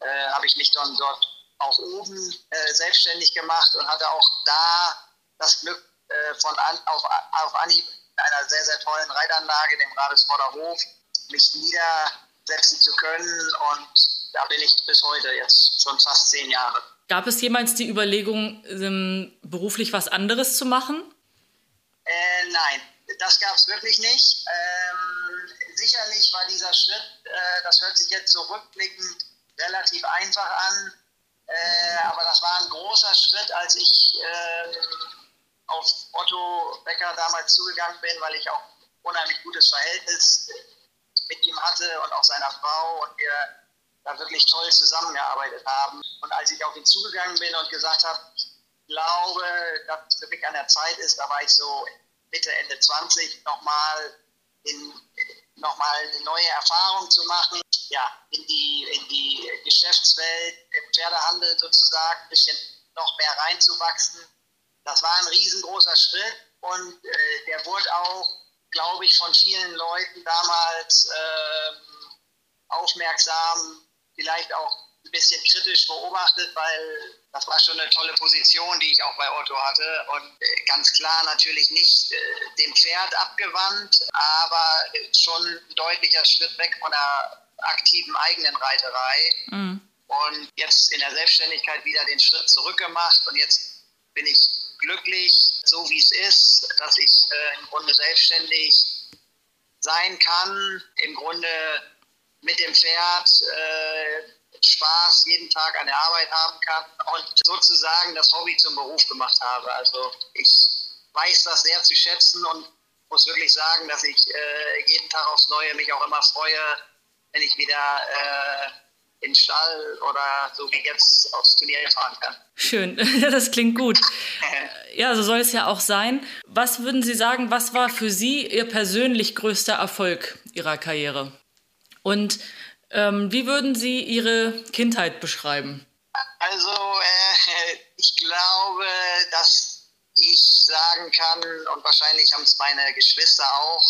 äh, habe ich mich dann dort auch oben äh, selbstständig gemacht und hatte auch da das Glück, äh, von an, auf, auf Anhieb in einer sehr, sehr tollen Reitanlage, dem Radesvorder Hof, mich niedersetzen zu können. Und da bin ich bis heute jetzt schon fast zehn Jahre. Gab es jemals die Überlegung, ähm, beruflich was anderes zu machen? Äh, nein, das gab es wirklich nicht. Ähm, sicherlich war dieser Schritt, äh, das hört sich jetzt zurückblickend relativ einfach an, äh, aber das war ein großer Schritt, als ich äh, auf Otto Becker damals zugegangen bin, weil ich auch unheimlich gutes Verhältnis mit ihm hatte und auch seiner Frau und wir da wirklich toll zusammengearbeitet haben. Und als ich auf ihn zugegangen bin und gesagt habe, ich glaube, dass es für mich an der Zeit ist, da war ich so Mitte, Ende 20, nochmal noch eine neue Erfahrung zu machen, ja, in die, in die Geschäftswelt, im Pferdehandel sozusagen ein bisschen noch mehr reinzuwachsen. Das war ein riesengroßer Schritt und äh, der wurde auch glaube ich, von vielen Leuten damals äh, aufmerksam, vielleicht auch ein bisschen kritisch beobachtet, weil das war schon eine tolle Position, die ich auch bei Otto hatte und äh, ganz klar natürlich nicht äh, dem Pferd abgewandt, aber schon ein deutlicher Schritt weg von der aktiven eigenen Reiterei. Mhm. Und jetzt in der Selbstständigkeit wieder den Schritt zurückgemacht und jetzt bin ich glücklich, so wie es ist, dass ich äh, im Grunde selbstständig sein kann, im Grunde mit dem Pferd äh, Spaß jeden Tag an der Arbeit haben kann und sozusagen das Hobby zum Beruf gemacht habe. Also ich weiß das sehr zu schätzen und muss wirklich sagen, dass ich äh, jeden Tag aufs Neue mich auch immer freue, wenn ich wieder äh, in den Stall oder so wie jetzt aufs Turnier fahren kann. Schön, das klingt gut. Ja, so soll es ja auch sein. Was würden Sie sagen, was war für Sie Ihr persönlich größter Erfolg Ihrer Karriere? Und ähm, wie würden Sie Ihre Kindheit beschreiben? Also, äh, ich glaube, dass ich sagen kann, und wahrscheinlich haben es meine Geschwister auch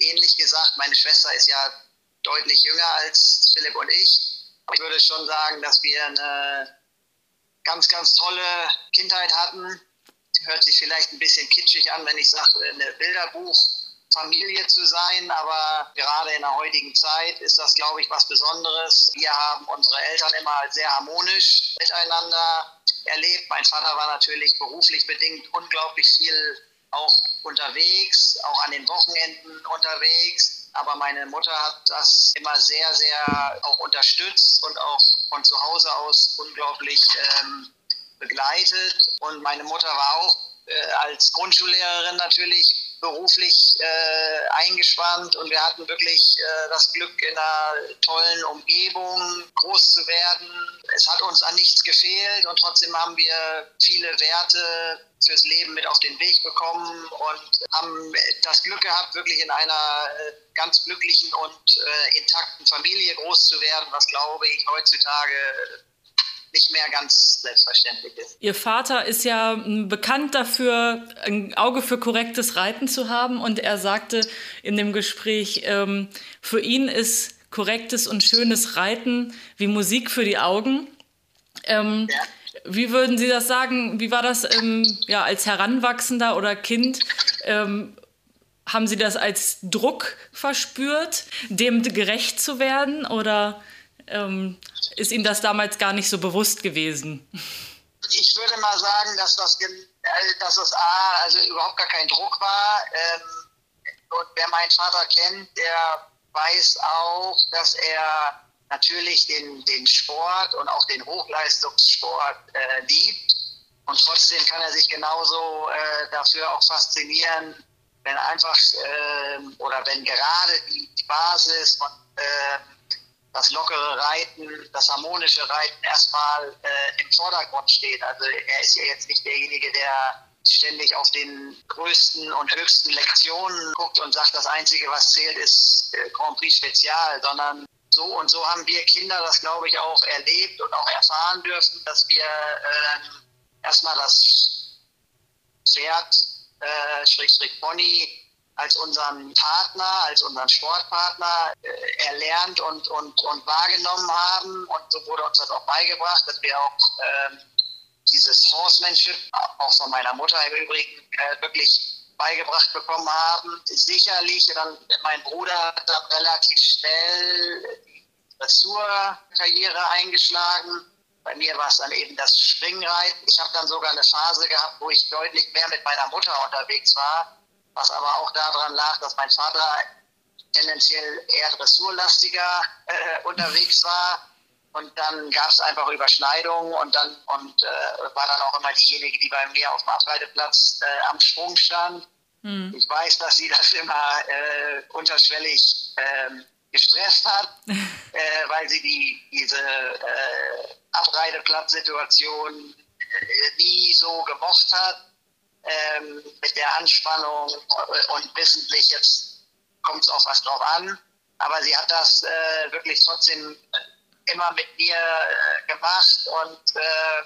ähnlich gesagt, meine Schwester ist ja deutlich jünger als Philipp und ich ich würde schon sagen, dass wir eine ganz, ganz tolle Kindheit hatten. Hört sich vielleicht ein bisschen kitschig an, wenn ich sage, eine Bilderbuchfamilie zu sein, aber gerade in der heutigen Zeit ist das, glaube ich, was Besonderes. Wir haben unsere Eltern immer sehr harmonisch miteinander erlebt. Mein Vater war natürlich beruflich bedingt unglaublich viel auch unterwegs, auch an den Wochenenden unterwegs aber meine Mutter hat das immer sehr, sehr auch unterstützt und auch von zu Hause aus unglaublich ähm, begleitet. Und meine Mutter war auch äh, als Grundschullehrerin natürlich beruflich äh, eingespannt und wir hatten wirklich äh, das Glück, in einer tollen Umgebung groß zu werden. Es hat uns an nichts gefehlt und trotzdem haben wir viele Werte fürs Leben mit auf den Weg bekommen und haben das Glück gehabt, wirklich in einer äh, ganz glücklichen und äh, intakten Familie groß zu werden, was glaube ich heutzutage nicht mehr ganz selbstverständlich ist. Ihr Vater ist ja hm, bekannt dafür, ein Auge für korrektes Reiten zu haben und er sagte in dem Gespräch, ähm, für ihn ist korrektes und schönes Reiten wie Musik für die Augen. Ähm, ja. Wie würden Sie das sagen? Wie war das ähm, ja, als Heranwachsender oder Kind? Ähm, haben Sie das als Druck verspürt, dem gerecht zu werden? Oder ähm, ist Ihnen das damals gar nicht so bewusst gewesen? Ich würde mal sagen, dass das, äh, dass das A, also überhaupt gar kein Druck war. Ähm, und wer meinen Vater kennt, der weiß auch, dass er natürlich den, den Sport und auch den Hochleistungssport äh, liebt. Und trotzdem kann er sich genauso äh, dafür auch faszinieren, wenn einfach äh, oder wenn gerade die, Basis von äh, das lockere Reiten, das harmonische Reiten erstmal äh, im Vordergrund steht. Also er ist ja jetzt nicht derjenige, der ständig auf den größten und höchsten Lektionen guckt und sagt, das Einzige, was zählt, ist äh, Grand Prix Spezial, sondern so und so haben wir Kinder das, glaube ich, auch erlebt und auch erfahren dürfen, dass wir äh, erstmal das Pferd, äh, Schrägstrich Pony, als unseren Partner, als unseren Sportpartner äh, erlernt und, und, und wahrgenommen haben. Und so wurde uns das auch beigebracht, dass wir auch äh, dieses Horsemanship, auch von meiner Mutter im Übrigen, äh, wirklich beigebracht bekommen haben. Sicherlich, dann mein Bruder hat dann relativ schnell die Dressurkarriere eingeschlagen. Bei mir war es dann eben das Springreiten. Ich habe dann sogar eine Phase gehabt, wo ich deutlich mehr mit meiner Mutter unterwegs war was aber auch daran lag, dass mein Vater tendenziell eher dressurlastiger äh, unterwegs war. Und dann gab es einfach Überschneidungen und dann und äh, war dann auch immer diejenige, die bei mir auf dem Abreiteplatz äh, am Sprung stand. Mhm. Ich weiß, dass sie das immer äh, unterschwellig ähm, gestresst hat, äh, weil sie die, diese äh, Abreiteplatzsituation äh, nie so gemocht hat ähm, mit der Anspannung und wissentlich, jetzt kommt es auf was drauf an. Aber sie hat das äh, wirklich trotzdem immer mit mir äh, gemacht und äh,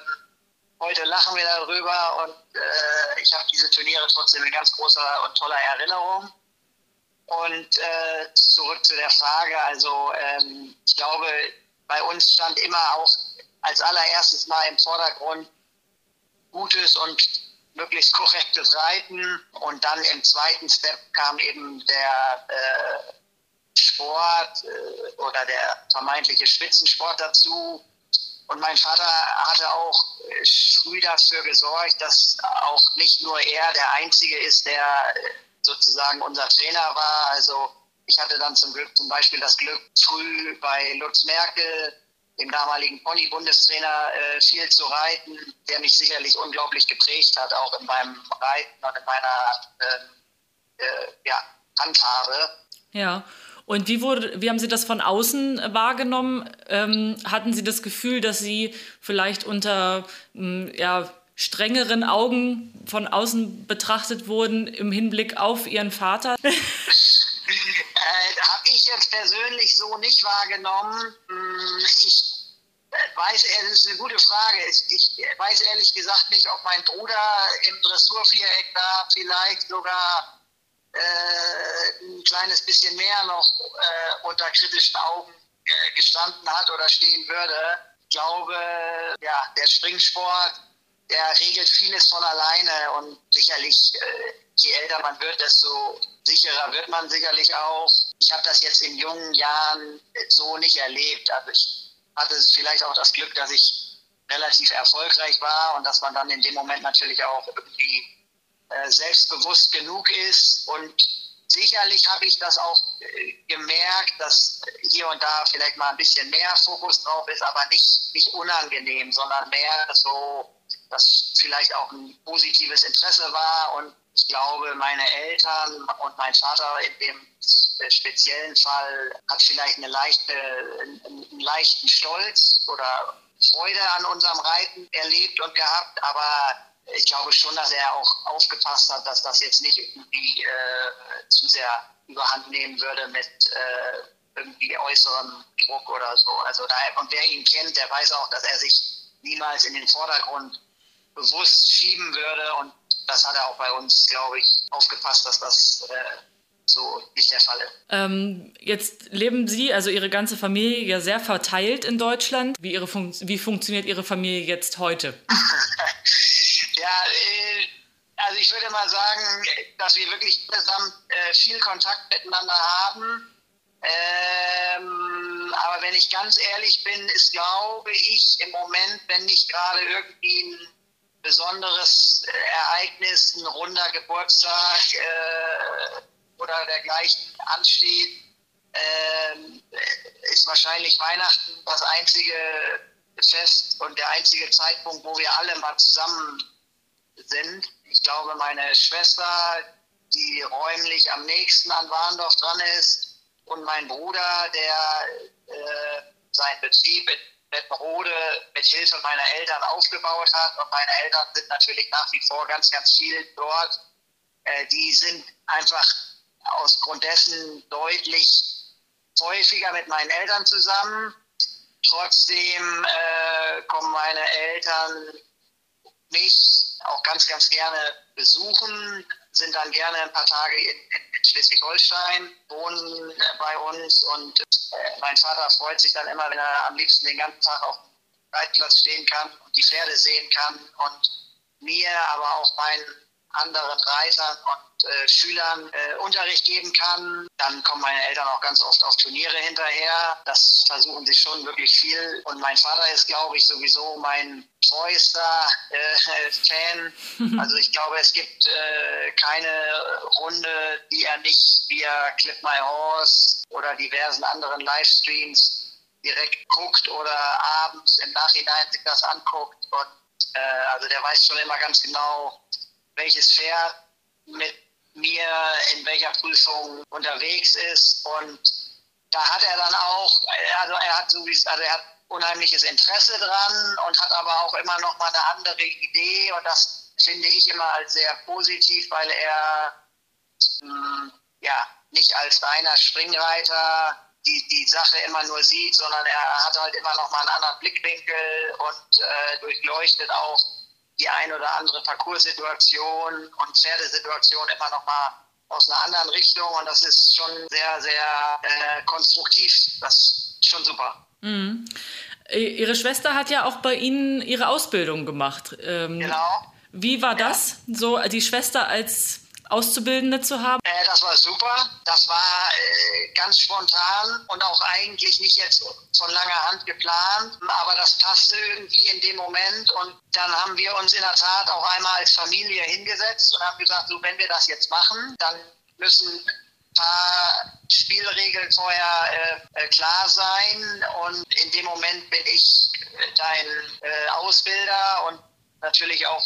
heute lachen wir darüber und äh, ich habe diese Turniere trotzdem in ganz großer und toller Erinnerung. Und äh, zurück zu der Frage, also ähm, ich glaube, bei uns stand immer auch als allererstes mal im Vordergrund Gutes und möglichst korrektes Reiten. Und dann im zweiten Step kam eben der äh, Sport äh, oder der vermeintliche Spitzensport dazu. Und mein Vater hatte auch äh, früh dafür gesorgt, dass auch nicht nur er der Einzige ist, der äh, sozusagen unser Trainer war. Also ich hatte dann zum Glück zum Beispiel das Glück, früh bei Lutz Merkel dem damaligen Pony-Bundestrainer, äh, viel zu reiten, der mich sicherlich unglaublich geprägt hat, auch in meinem Reiten und in meiner äh, äh, ja, Handhabe. Ja. Und wie, wurde, wie haben Sie das von außen wahrgenommen? Ähm, hatten Sie das Gefühl, dass Sie vielleicht unter mh, hm, ja, strengeren Augen von außen betrachtet wurden im Hinblick auf Ihren Vater? äh, Habe ich jetzt persönlich so nicht wahrgenommen. Hm, ich weiß, es ist eine gute Frage. Ich weiß ehrlich gesagt nicht, ob mein Bruder im Dressurviereck da vielleicht sogar äh, ein kleines bisschen mehr noch äh, unter kritischen Augen äh, gestanden hat oder stehen würde. Ich glaube, ja, der Springsport, der regelt vieles von alleine und sicherlich, äh, je älter man wird, desto sicherer wird man sicherlich auch. Ich habe das jetzt in jungen Jahren so nicht erlebt. Also ich hatte vielleicht auch das Glück, dass ich relativ erfolgreich war und dass man dann in dem Moment natürlich auch irgendwie äh, selbstbewusst genug ist. Und sicherlich habe ich das auch äh, gemerkt, dass hier und da vielleicht mal ein bisschen mehr Fokus drauf ist, aber nicht, nicht unangenehm, sondern mehr so das vielleicht auch ein positives Interesse war. Und ich glaube, meine Eltern und mein Vater in dem speziellen Fall hat vielleicht eine leichte, einen leichten Stolz oder Freude an unserem Reiten erlebt und gehabt, aber ich glaube schon, dass er auch aufgepasst hat, dass das jetzt nicht irgendwie äh, zu sehr überhand nehmen würde mit äh, irgendwie äußerem Druck oder so. Also da, und wer ihn kennt, der weiß auch, dass er sich niemals in den Vordergrund bewusst schieben würde und das hat er auch bei uns, glaube ich, aufgepasst, dass das äh, so nicht der Fall ist. Ähm, jetzt leben Sie, also Ihre ganze Familie, ja sehr verteilt in Deutschland. Wie, ihre Fun wie funktioniert Ihre Familie jetzt heute? ja, äh, also ich würde mal sagen, dass wir wirklich insgesamt äh, viel Kontakt miteinander haben. Ähm, aber wenn ich ganz ehrlich bin, ist, glaube ich, im Moment, wenn nicht gerade irgendwie ein besonderes Ereignis, ein runder Geburtstag äh, oder dergleichen ansteht, äh, ist wahrscheinlich Weihnachten das einzige Fest und der einzige Zeitpunkt, wo wir alle mal zusammen sind. Ich glaube, meine Schwester, die räumlich am nächsten an Warndorf dran ist, und mein Bruder, der äh, seinen Betrieb in Bettenrode mit Hilfe meiner Eltern aufgebaut hat. Und meine Eltern sind natürlich nach wie vor ganz, ganz viel dort. Äh, die sind einfach aus Grund dessen deutlich häufiger mit meinen Eltern zusammen. Trotzdem äh, kommen meine Eltern mich auch ganz, ganz gerne besuchen, sind dann gerne ein paar Tage in, in Schleswig-Holstein, wohnen bei uns und äh, mein Vater freut sich dann immer, wenn er am liebsten den ganzen Tag auf dem Reitplatz stehen kann und die Pferde sehen kann und mir, aber auch meinen anderen Reitern und äh, Schülern äh, Unterricht geben kann. Dann kommen meine Eltern auch ganz oft auf Turniere hinterher. Das versuchen sie schon wirklich viel. Und mein Vater ist, glaube ich, sowieso mein treuester äh, Fan. Also ich glaube, es gibt äh, keine Runde, die er nicht via Clip My Horse oder diversen anderen Livestreams direkt guckt oder abends im Nachhinein sich das anguckt. Und äh, also der weiß schon immer ganz genau, welches Pferd mit mir in welcher Prüfung unterwegs ist. Und da hat er dann auch, also er hat sowieso, also er hat unheimliches Interesse dran und hat aber auch immer noch mal eine andere Idee und das finde ich immer als sehr positiv, weil er mh, hm, ja nicht als reiner Springreiter die, die Sache immer nur sieht, sondern er hat halt immer noch mal einen anderen Blickwinkel und äh, durchleuchtet auch die ein oder andere Parcourssituation und Pferdesituation immer noch mal aus einer anderen Richtung und das ist schon sehr, sehr äh, konstruktiv. Das ist schon super. Mhm. Ihre Schwester hat ja auch bei Ihnen ihre Ausbildung gemacht. Ähm, genau. Wie war das, so die Schwester als Auszubildende zu haben? Äh, das war super. Das war äh, ganz spontan und auch eigentlich nicht jetzt von langer Hand geplant, aber das passte irgendwie in dem Moment und dann haben wir uns in der Tat auch einmal als Familie hingesetzt und haben gesagt, so wenn wir das jetzt machen, dann müssen ein paar Spielregeln vorher äh, äh klar sein und in dem Moment bin ich äh, dein äh, Ausbilder und natürlich auch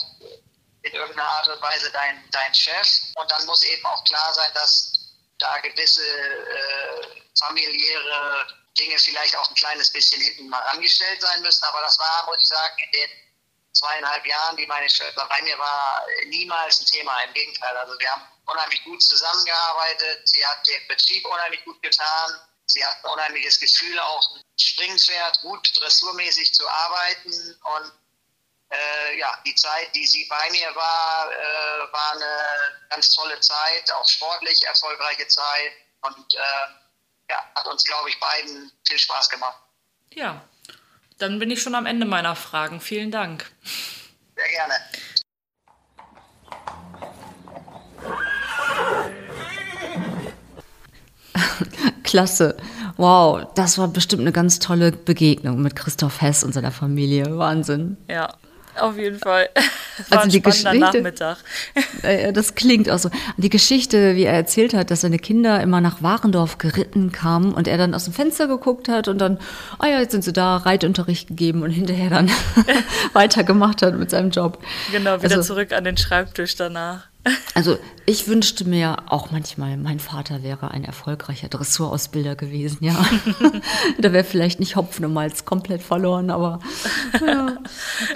in irgendeiner Art und Weise dein, dein Chef. Und dann muss eben auch klar sein, dass da gewisse äh, familiäre Dinge vielleicht auch ein kleines bisschen hinten mal angestellt sein müssen. Aber das war, muss ich sagen, in den zweieinhalb Jahren, die meine Schwester bei mir war, niemals ein Thema. Im Gegenteil. Also wir haben unheimlich gut zusammengearbeitet. Sie hat den Betrieb unheimlich gut getan. Sie hat ein unheimliches Gefühl, auch ein Springpferd gut dressurmäßig zu arbeiten. Und äh, ja, die Zeit, die sie bei mir war, äh, war eine ganz tolle Zeit, auch sportlich erfolgreiche Zeit und äh, ja, hat uns, glaube ich, beiden viel Spaß gemacht. Ja, dann bin ich schon am Ende meiner Fragen. Vielen Dank. Sehr gerne. Klasse. Wow, das war bestimmt eine ganz tolle Begegnung mit Christoph Hess und seiner Familie. Wahnsinn. Ja, Auf jeden Fall. Das war Also ein die Geschichte- Nachmittag. Äh, Das klingt auch so. Die Geschichte, wie er erzählt hat, dass seine Kinder immer nach Warendorf geritten kamen und er dann aus dem Fenster geguckt hat und dann, ah ja, jetzt sind sie da, Reitunterricht gegeben und hinterher dann weitergemacht hat mit seinem Job. Genau, wieder Also- zurück an den Schreibtisch danach. Also ich wünschte mir auch manchmal, mein Vater wäre ein erfolgreicher Dressurausbilder gewesen, ja. da wäre vielleicht nicht Hopfen und Malz komplett verloren, aber ja,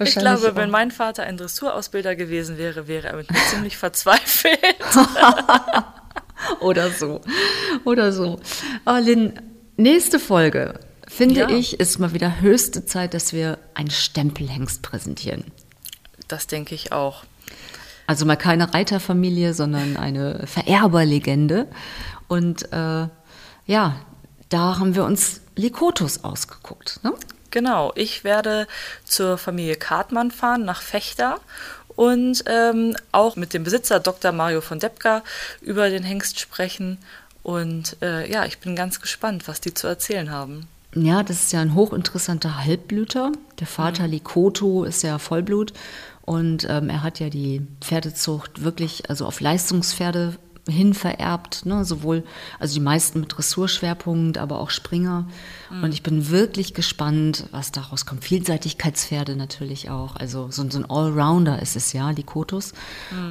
Ich glaube, wenn auch. mein Vater ein Dressurausbilder gewesen wäre, wäre er mit mir ziemlich verzweifelt. Oder so. Oder so. Aber Lynn, nächste Folge, finde Ja. ich, ist mal wieder höchste Zeit, dass wir einen Stempelhengst präsentieren. Das denke ich auch. Also mal keine Reiterfamilie, sondern eine Vererberlegende. Und äh, ja, da haben wir uns Likotus ausgeguckt. Ne? Genau, ich werde zur Familie Kartmann fahren nach Fechter und ähm, auch mit dem Besitzer Dr. Mario von Deppka über den Hengst sprechen. Und äh, ja, ich bin ganz gespannt, was die zu erzählen haben. Ja, das ist ja ein hochinteressanter Halbblüter. Der Vater Likoto ist ja Vollblut und ähm, er hat ja die Pferdezucht wirklich also auf Leistungspferde hin vererbt, ne? sowohl also die meisten mit Dressurschwerpunkt, aber auch Springer. Und ich bin wirklich gespannt, was daraus kommt. Vielseitigkeitspferde natürlich auch, also so, so ein Allrounder ist es ja, Likotus.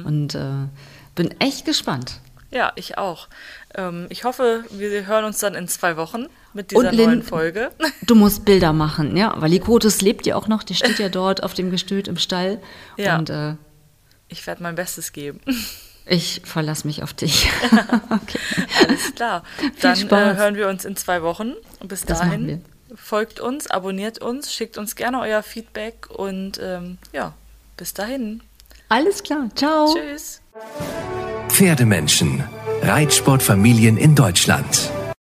Und äh, bin echt gespannt. Ja, ich auch. Ähm, ich hoffe, wir hören uns dann in zwei Wochen mit dieser Lynn- neuen Folge. Du musst Bilder machen, ja, weil Likotus lebt ja auch noch, der steht ja dort auf dem Gestüt im Stall. Ja. Und äh, Ich werde mein Bestes geben. ich verlasse mich auf dich. okay. Alles klar. Dann äh, hören wir uns in zwei Wochen. Bis Das dahin folgt uns, abonniert uns, schickt uns gerne euer Feedback und ähm, ja, bis dahin. Alles klar, ciao. Tschüss. Pferdemenschen. Reitsportfamilien in Deutschland.